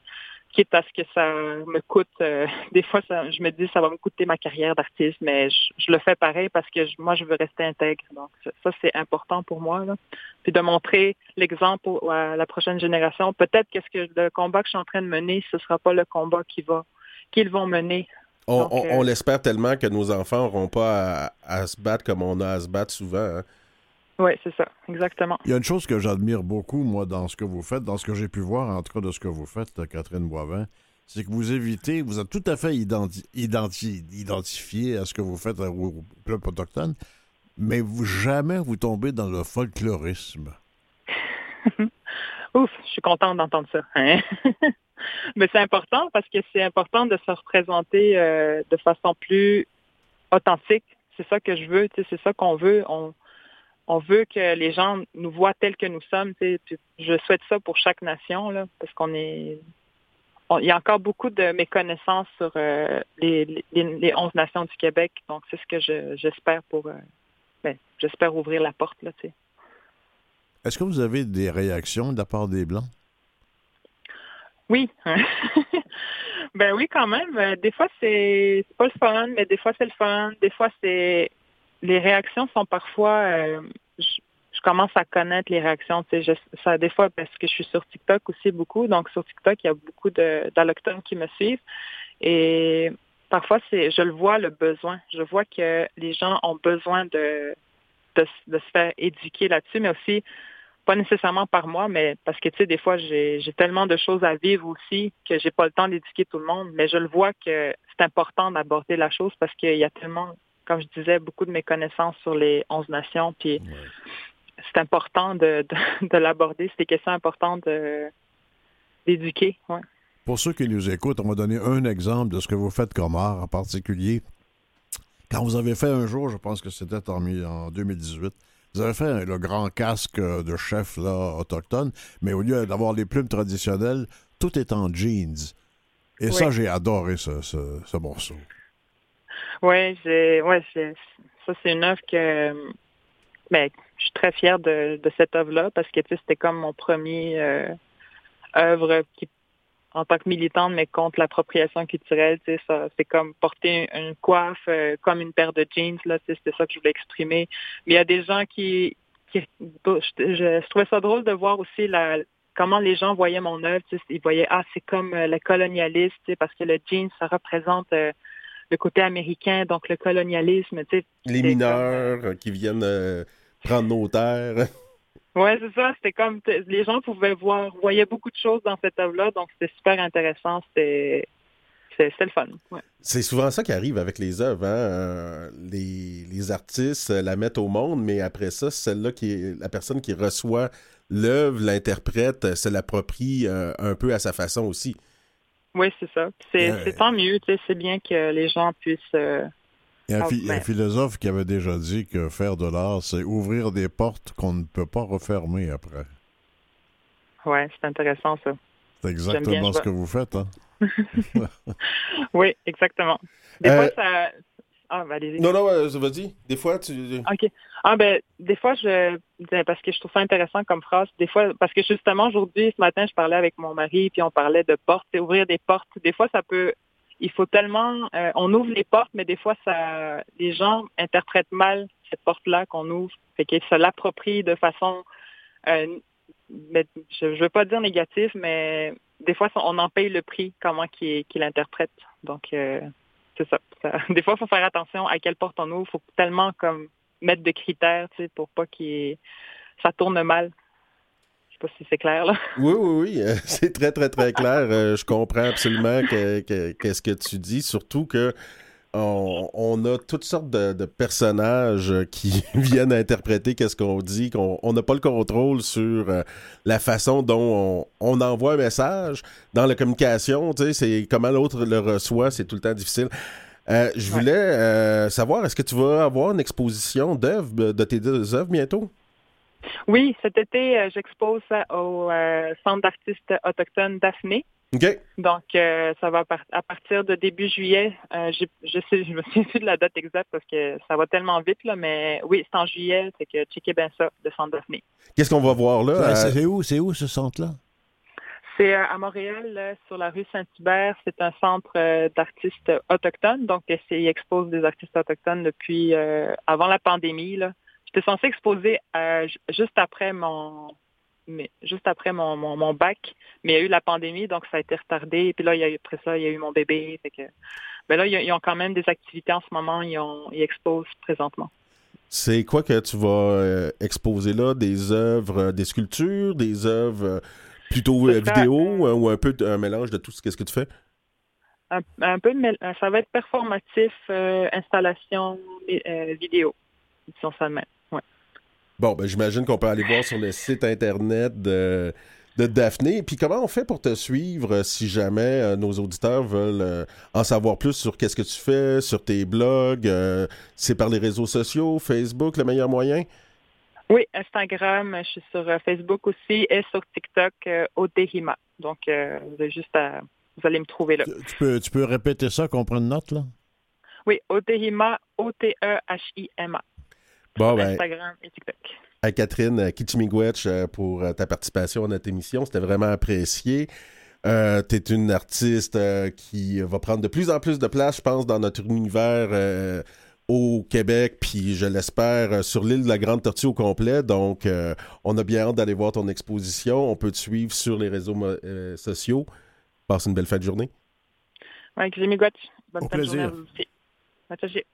quitte à ce que ça me coûte. euh, des fois, ça, je me dis ça va me coûter ma carrière d'artiste, mais je, je le fais pareil parce que je- moi, je veux rester intègre. Donc ça, c'est important pour moi. Là. Puis de montrer l'exemple à la prochaine génération. Peut-être qu'est-ce que le combat que je suis en train de mener, ce sera pas le combat qui va qu'ils vont mener. On, on- euh, on l'espère tellement que nos enfants n'auront pas à, à se battre comme on a à se battre souvent. hein. Oui, c'est ça, exactement. Il y a une chose que j'admire beaucoup, moi, dans ce que vous faites, dans ce que j'ai pu voir, en tout cas, de ce que vous faites, euh, Catherine Boivin, c'est que vous évitez, vous êtes tout à fait identi- identi- identifié à ce que vous faites euh, au peuple autochtone, mais vous jamais vous tombez dans le folklorisme. Ouf, je suis contente d'entendre ça. hein? Mais c'est important parce que c'est important de se représenter euh, de façon plus authentique. C'est ça que je veux, c'est ça qu'on veut. On, on veut que les gens nous voient tels que nous sommes. tu sais. Puis Je souhaite ça pour chaque nation, là, parce qu'on est. on- il y a encore beaucoup de méconnaissances sur euh, les, les, les 11 nations du Québec. Donc, c'est ce que je- j'espère pour. euh, ben, j'espère ouvrir la porte, là, tu sais. Est-ce que vous avez des réactions de la part des Blancs? Oui. ben oui, quand même. Euh, Des fois, c'est c'est pas le fun, mais des fois, c'est le fun. Des fois, c'est... Les réactions sont parfois... euh, je, commence à connaître les réactions. Je- ça, des fois, parce que je suis sur TikTok aussi beaucoup. Donc, sur TikTok, il y a beaucoup d'allochtones qui me suivent. Et parfois, c'est, je le vois, le besoin. Je vois que les gens ont besoin de, de se faire éduquer là-dessus, mais aussi pas nécessairement par moi, mais parce que, tu sais, des fois, j'ai tellement de choses à vivre aussi que j'ai pas le temps d'éduquer tout le monde. Mais je le vois que c'est important d'aborder la chose parce qu'il y a tellement, comme je disais, beaucoup de méconnaissances sur les 11 nations. Puis c'est important de, de, l'aborder. C'est des questions importantes d'éduquer. Ouais. Pour ceux qui nous écoutent, on va donner un exemple de ce que vous faites comme art en particulier. Quand vous avez fait un jour, je pense que c'était en, en 2018, vous avez fait le grand casque de chef là, autochtone, mais au lieu d'avoir les plumes traditionnelles, tout est en jeans. Et ça, j'ai adoré ce, ce, morceau. Oui, ouais, ça c'est une œuvre que ben, je suis très fière de, cette œuvre-là parce que c'était comme mon premier euh, œuvre qui en tant que militante, mais contre l'appropriation culturelle, tu sais, ça, c'est comme porter une coiffe euh, comme une paire de jeans, là, tu sais, c'était ça que je voulais exprimer. Mais il y a des gens qui, qui je, trouvais ça drôle de voir aussi la, comment les gens voyaient mon œuvre, tu sais, ils voyaient, ah, c'est comme euh, le colonialisme, tu sais, parce que le jeans, ça représente euh, le côté américain, donc le colonialisme, tu sais. Les mineurs qui viennent prendre nos terres. Oui, c'est ça. C'était comme les gens pouvaient voir, voyaient beaucoup de choses dans cette œuvre-là, donc c'était super intéressant. C'était c'était le fun. C'est souvent ça qui arrive avec les œuvres. Hein? Euh, les, les, artistes la mettent au monde, mais après ça, celle-là qui est la personne qui reçoit l'œuvre, l'interprète, se l'approprie euh, un peu à sa façon aussi. Oui, c'est ça. C'est tant mieux. C'est bien que les gens puissent euh, il y a un, ah, philosophe qui avait déjà dit que faire de l'art, c'est ouvrir des portes qu'on ne peut pas refermer après. Oui, c'est intéressant ça. C'est exactement ce que vous faites, hein? oui, exactement. Des fois, euh, ça. Ah, ben, allez-y. Non, non, vas-y. Des fois, tu. OK. Ah, ben, des fois, je. Parce que je trouve ça intéressant comme phrase. Des fois, parce que justement, aujourd'hui, ce matin, je parlais avec mon mari, puis on parlait de portes, ouvrir des portes. Des fois, ça peut il faut tellement, euh, on ouvre les portes, mais des fois, ça, les gens interprètent mal cette porte-là qu'on ouvre, fait qu'ils se l'approprient de façon, euh, je ne veux pas dire négative, mais des fois, on en paye le prix, comment qu'il l'interprète. Donc, euh, c'est ça, Des fois, il faut faire attention à quelle porte on ouvre. Il faut tellement comme mettre de critères, tu sais, pour pas qu'il ça tourne mal sais pas si c'est clair, là. Oui, oui, oui. Euh, c'est très, très, très clair. Euh, je comprends absolument qu'est-ce que, tu dis, surtout que on, a toutes sortes de, personnages qui viennent interpréter qu'est-ce qu'on dit, qu'on n'a pas le contrôle sur euh, la façon dont on, envoie un message. Dans la communication, tu sais, c'est comment l'autre le reçoit, c'est tout le temps difficile. je voulais savoir, est-ce que tu vas avoir une exposition d'œuvres, de tes deux œuvres bientôt? Oui, cet été, euh, j'expose au euh, Centre d'artistes autochtones Daphné. OK. Donc, euh, ça va à partir de début juillet. je, sais, je me souviens plus de la date exacte parce que ça va tellement vite, là, mais oui, c'est en juillet, c'est que checkez bien ça, de Centre Daphné. Qu'est-ce qu'on va voir là? C'est où, c'est où ce centre-là? C'est à Montréal, sur la rue Saint-Hubert. C'est un centre d'artistes autochtones. Donc, il expose des artistes autochtones depuis avant la pandémie. Là. J'étais censée exposer euh, juste après mon mais juste après mon, mon, bac, mais il y a eu la pandémie, donc ça a été retardé. Et puis là, il y a eu, après ça, il y a eu mon bébé. Fait que, ben là, ils, ont quand même des activités en ce moment. Ils, ont, ils exposent présentement. C'est quoi que tu vas euh, exposer là? Des œuvres, des sculptures, des œuvres plutôt vidéo ou un peu un mélange de tout ce qu'est-ce que tu fais? Un, peu de, ça va être performatif, euh, installation, vidéo, disons ça même. Bon, ben, j'imagine qu'on peut aller voir sur le site Internet de, de Daphné. Puis comment on fait pour te suivre euh, si jamais euh, nos auditeurs veulent euh, en savoir plus sur qu'est-ce que tu fais, sur tes blogs? c'est par les réseaux sociaux, Facebook, le meilleur moyen? Oui, Instagram, je suis sur Facebook aussi et sur TikTok, Otehima. Donc, vous avez juste à, vous allez me trouver là. Tu peux, tu peux répéter ça, qu'on prenne note, là? Oui, Otehima, O-T-E-H-I-M-A. Bon, ben, Instagram et TikTok. À Catherine Kitchmigwetch euh, pour euh, ta participation à notre émission. C'était vraiment apprécié. Euh, tu es une artiste euh, qui va prendre de plus en plus de place, je pense, dans notre univers au Québec, puis je l'espère sur l'île de la Grande Tortue au complet. Donc, on a bien hâte d'aller voir ton exposition. On peut te suivre sur les réseaux sociaux. Passe une belle fin de journée. Oui, Bonne au plaisir. Journée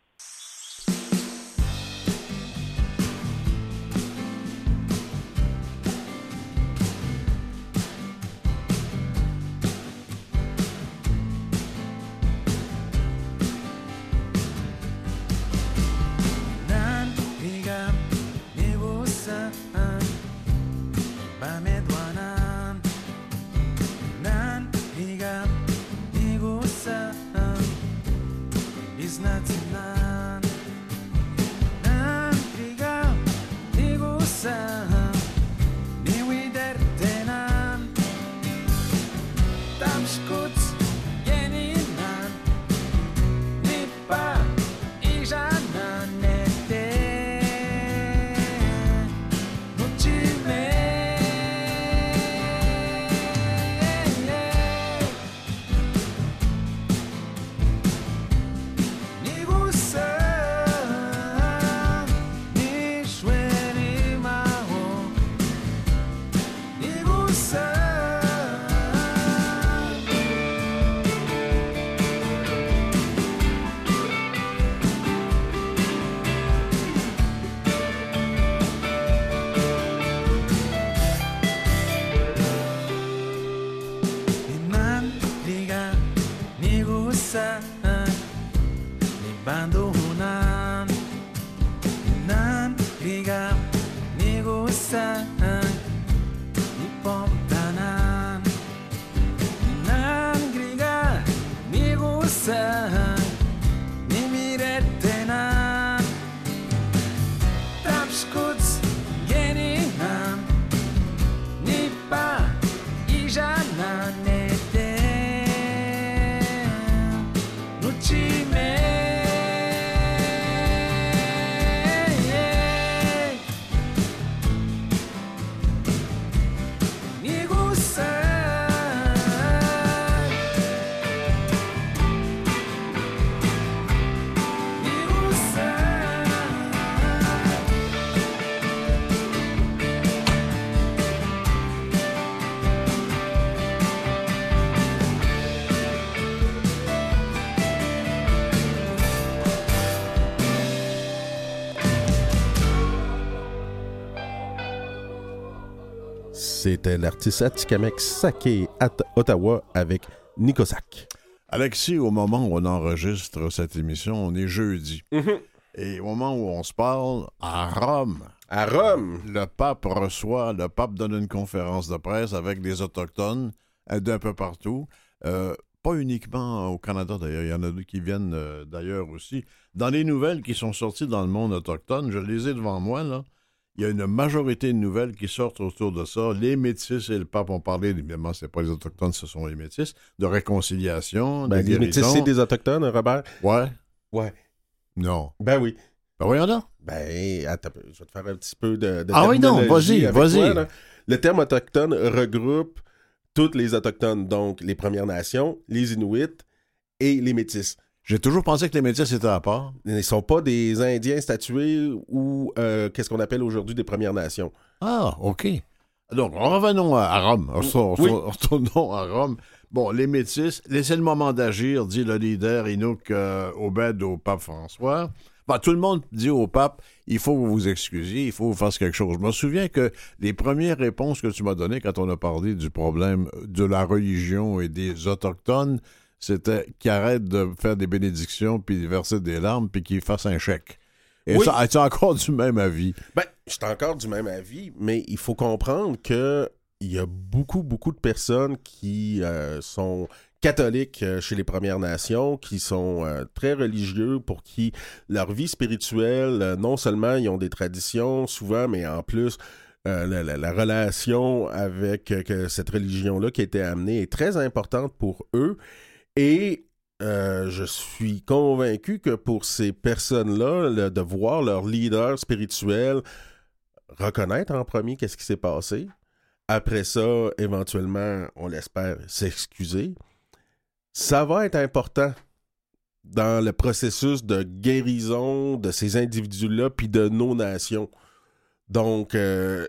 C'était l'artiste Atikamek Sake à Ottawa avec Nicosac. Alexis, au moment où on enregistre cette émission, on est jeudi. Mhm. Et au moment où on se parle, à Rome, À Rome. le pape reçoit, le pape donne une conférence de presse avec des autochtones euh, d'un peu partout. Euh, pas uniquement au Canada d'ailleurs, il y en a deux qui viennent euh, d'ailleurs aussi. Dans les nouvelles qui sont sorties dans le monde autochtone, je les ai devant moi là. Il y a une majorité de nouvelles qui sortent autour de ça. Les métis et le pape ont parlé, évidemment, c'est pas les autochtones, ce sont les métis, de réconciliation, Ben, de les métis, c'est des Autochtones, Robert? Ouais. Ouais. Non. Ben oui. Ben voyons donc. Ben, attends, je vais te faire un petit peu de, de Ah oui, non, vas-y, vas-y. là. Le terme autochtone regroupe toutes les autochtones, donc les Premières Nations, les Inuits et les Métis. J'ai toujours pensé que les métis étaient à part. Ils ne sont pas des Indiens statués ou euh, qu'est-ce qu'on appelle aujourd'hui des Premières Nations. Ah, OK. Donc, revenons à, Rome. Oui. Retournons à Rome. Bon, les métis, laissez le moment d'agir, dit le leader Inouk euh, Obed au pape François. Ben, tout le monde dit au pape, il faut que vous vous excusiez, il faut que vous fassiez quelque chose. Je me souviens que les premières réponses que tu m'as données quand on a parlé du problème de la religion et des autochtones, c'était qu'ils arrêtent de faire des bénédictions, puis verser des larmes, puis qu'ils fassent un chèque. Et Oui. ça, es-tu encore du même avis? Ben, je suis encore du même avis, mais il faut comprendre que il y a beaucoup, beaucoup de personnes qui euh, sont catholiques euh, chez les Premières Nations, qui sont euh, très religieux, pour qui leur vie spirituelle, non seulement ils ont des traditions souvent, mais en plus, la, la- la relation avec cette religion-là qui a été amenée est très importante pour eux. Et euh, je suis convaincu que pour ces personnes-là, de voir leur leader spirituel reconnaître en premier qu'est-ce qui s'est passé, après ça, éventuellement, on l'espère, s'excuser, ça va être important dans le processus de guérison de ces individus-là puis de nos nations. Donc, euh,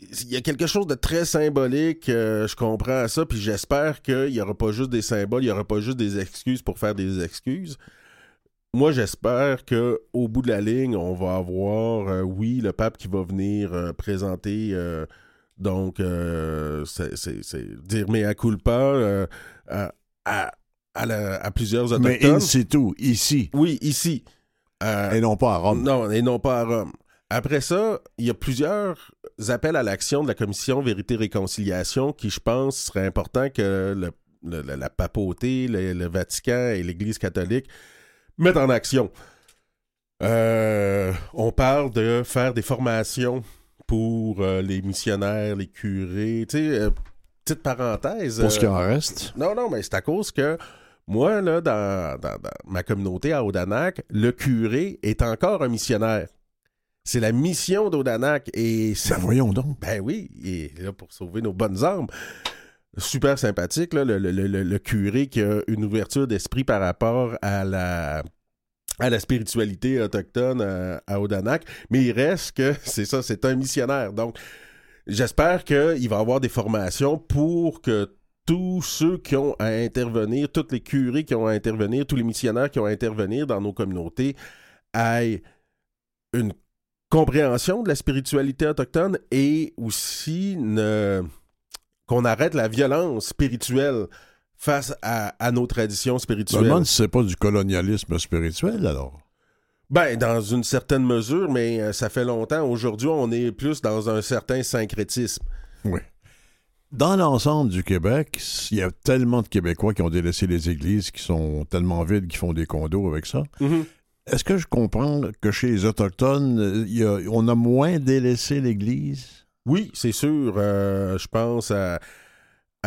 il y a quelque chose de très symbolique, euh, je comprends ça, puis j'espère qu'il n'y aura pas juste des symboles, il n'y aura pas juste des excuses pour faire des excuses. Moi, j'espère que au bout de la ligne, on va avoir, euh, oui, le pape qui va venir euh, présenter, donc, c'est, c'est- c'est dire mea culpa à, à, à la- à plusieurs Mais autochtones. in situ, ici, Oui, ici. Et non pas à Rome. non, et non pas à Rome. Après ça, il y a plusieurs appels à l'action de la commission Vérité-Réconciliation qui, je pense, serait important que le- le- la- la papauté, le, le Vatican et l'Église catholique mettent en action. Euh, on parle de faire des formations pour euh, les missionnaires, les curés. Tu sais, euh, petite parenthèse. Pour ce euh, qui en reste. non, non, mais c'est à cause que moi, là, dans, dans- dans ma communauté à Odanak, le curé est encore un missionnaire. C'est la mission d'Odanak et. Ben voyons donc. Ben oui, il est là pour sauver nos bonnes âmes. Super sympathique, là, le, le- le- le curé qui a une ouverture d'esprit par rapport à la à la spiritualité autochtone à, à Odanak, mais il reste que c'est ça, c'est un missionnaire. Donc, j'espère qu'il va y avoir des formations pour que tous ceux qui ont à intervenir, tous les curés qui ont à intervenir, tous les missionnaires qui ont à intervenir dans nos communautés aient une compréhension de la spiritualité autochtone et aussi ne- qu'on arrête la violence spirituelle face à, à nos traditions Je me spirituelles. demande si c'est pas du colonialisme spirituel, alors. Ben, dans une certaine mesure, mais euh, ça fait longtemps. Aujourd'hui, on est plus dans un certain syncrétisme. Oui. Dans l'ensemble du Québec, il y a tellement de Québécois qui ont délaissé les églises, qui sont tellement vides, qui font des condos avec ça. Est-ce que je comprends que chez les Autochtones, on a moins délaissé l'Église? Oui, c'est sûr. euh, je pense à,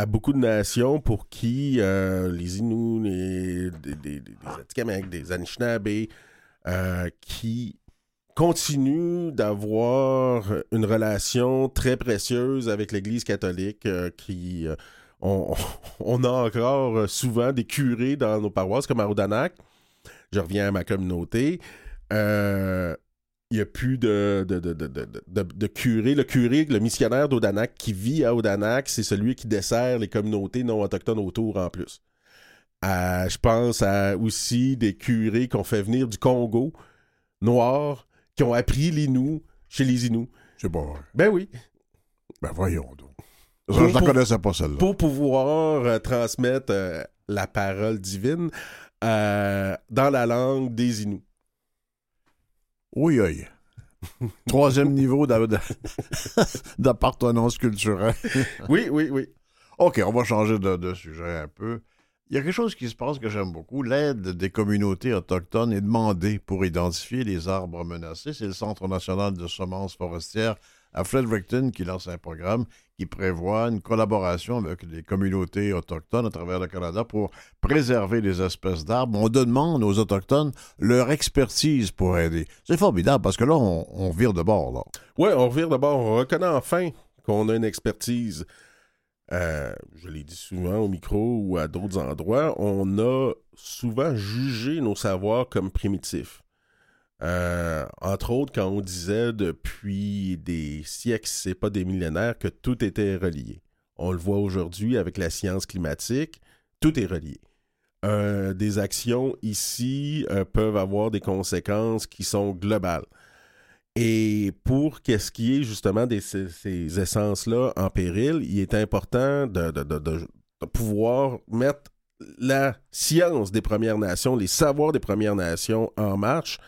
beaucoup de nations pour qui euh, les Inuits, les, des Atikamekw, des Anishinaabe, euh, qui continuent d'avoir une relation très précieuse avec l'Église catholique, qui on, on a encore souvent des curés dans nos paroisses comme à Odanak. Je reviens à ma communauté. Euh, il n'y a plus de, de, de, de, de, de- de curé. Le curé, le missionnaire d'Odanak qui vit à Odanak, c'est celui qui dessert les communautés non autochtones autour en plus. Euh, je pense à aussi des curés qu'on fait venir du Congo, noirs, qui ont appris l'Inou chez les. Je sais pas. Ben oui. Ben voyons donc. Je ne connaissais pas celle-là. Pour pouvoir euh, transmettre euh, la parole divine euh, dans la langue des Inuits. Oui, oui. Troisième niveau d'a- d'a- d'appartenance culturelle. Oui, oui, oui. OK, on va changer de, de sujet un peu. Il y a quelque chose qui se passe que j'aime beaucoup. L'aide des communautés autochtones est demandée pour identifier les arbres menacés. C'est le Centre national de semences forestières à Fredericton qui lance un programme qui prévoit une collaboration avec les communautés autochtones à travers le Canada pour préserver les espèces d'arbres. On demande aux Autochtones leur expertise pour aider. C'est formidable parce que là, on, on vire de bord. Oui, on revient d'abord, on reconnaît enfin qu'on a une expertise. Euh, je l'ai dit souvent au micro ou à d'autres endroits, on a souvent jugé nos savoirs comme primitifs. Euh, entre autres, quand on disait depuis des siècles, si c'est pas des millénaires, que tout était relié. On le voit aujourd'hui avec la science climatique, tout est relié. Euh, des actions ici euh, peuvent avoir des conséquences qui sont globales. Et pour qu'est-ce qui est justement ces, ces essences-là en péril, il est important de pouvoir mettre la science des Premières Nations, les savoirs des Premières Nations en marche,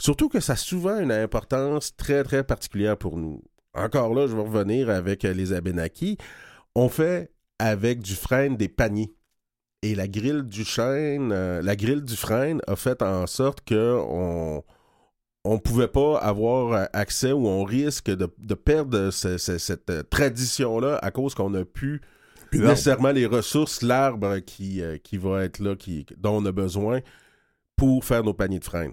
surtout que ça a souvent une importance très, très particulière pour nous. Encore là, je vais revenir avec euh, les Abénakis. On fait avec du frêne des paniers. Et la grille du chêne, euh, la grille du frêne a fait en sorte que on on pouvait pas avoir euh, accès ou on risque de, de perdre ce- ce- cette tradition-là à cause qu'on a pu Puis nécessairement les ressources, l'arbre qui, qui va être là, qui, dont on a besoin pour faire nos paniers de freine.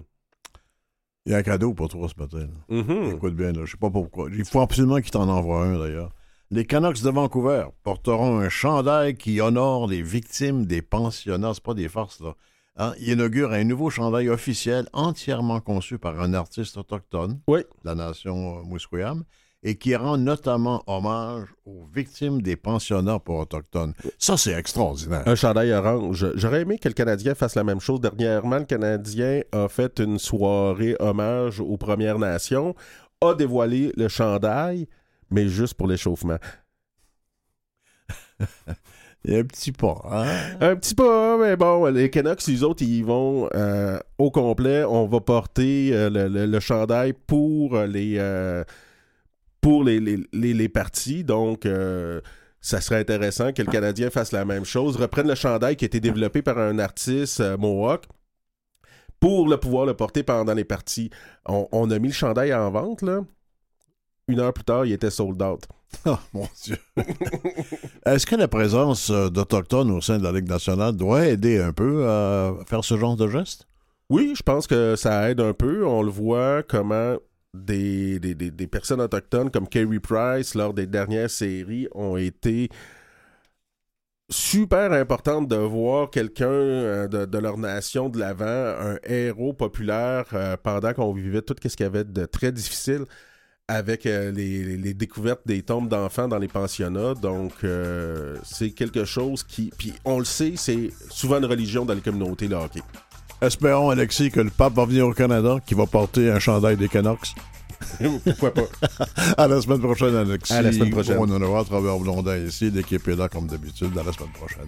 Il y a un cadeau pour toi ce matin. là. Mhm. Écoute bien, là, je sais pas pourquoi. Il faut absolument qu'il t'en envoie un, d'ailleurs. Les Canucks de Vancouver porteront un chandail qui honore les victimes des pensionnats. C'est pas des farces, là. Hein? Ils inaugurent un nouveau chandail officiel entièrement conçu par un artiste autochtone Oui. de la nation euh, Musqueam et qui rend notamment hommage aux victimes des pensionnats pour autochtones. Ça, c'est extraordinaire. Un chandail orange. J'aurais aimé que le Canadien fasse la même chose. Dernièrement, le Canadien a fait une soirée hommage aux Premières Nations, a dévoilé le chandail, mais juste pour l'échauffement. Un petit pas. Hein? Un petit peu, mais bon, les Canucks, les autres, ils vont euh, au complet. On va porter euh, le, le- le chandail pour euh, les, euh, pour les, les, les- les parties. Donc, euh, ça serait intéressant que le Canadien fasse la même chose, reprenne le chandail qui a été développé par un artiste euh, Mohawk pour le pouvoir le porter pendant les parties. On, on a mis le chandail en vente, là. Une heure plus tard, il était sold out. Oh, mon Dieu. Est-ce que la présence euh, d'Autochtones au sein de la Ligue nationale doit aider un peu à faire ce genre de geste? Oui, je pense que ça aide un peu. On le voit comment des, personnes autochtones comme Kerry Price, lors des dernières séries, ont été super importantes de voir quelqu'un euh, de, leur nation de l'avant, un héros populaire euh, pendant qu'on vivait tout ce qu'il y avait de très difficile avec euh, les, découvertes des tombes d'enfants dans les pensionnats. Donc, c'est quelque chose qui... Puis, on le sait, c'est souvent une religion dans les communautés, le hockey. Espérons, Alexis, que le pape va venir au Canada, qu'il va porter un chandail des Canucks. Pourquoi pas? À la semaine prochaine, Alexis. À la semaine prochaine. On en aura à travers Blondin ici. L'équipe est là comme d'habitude. À la semaine prochaine.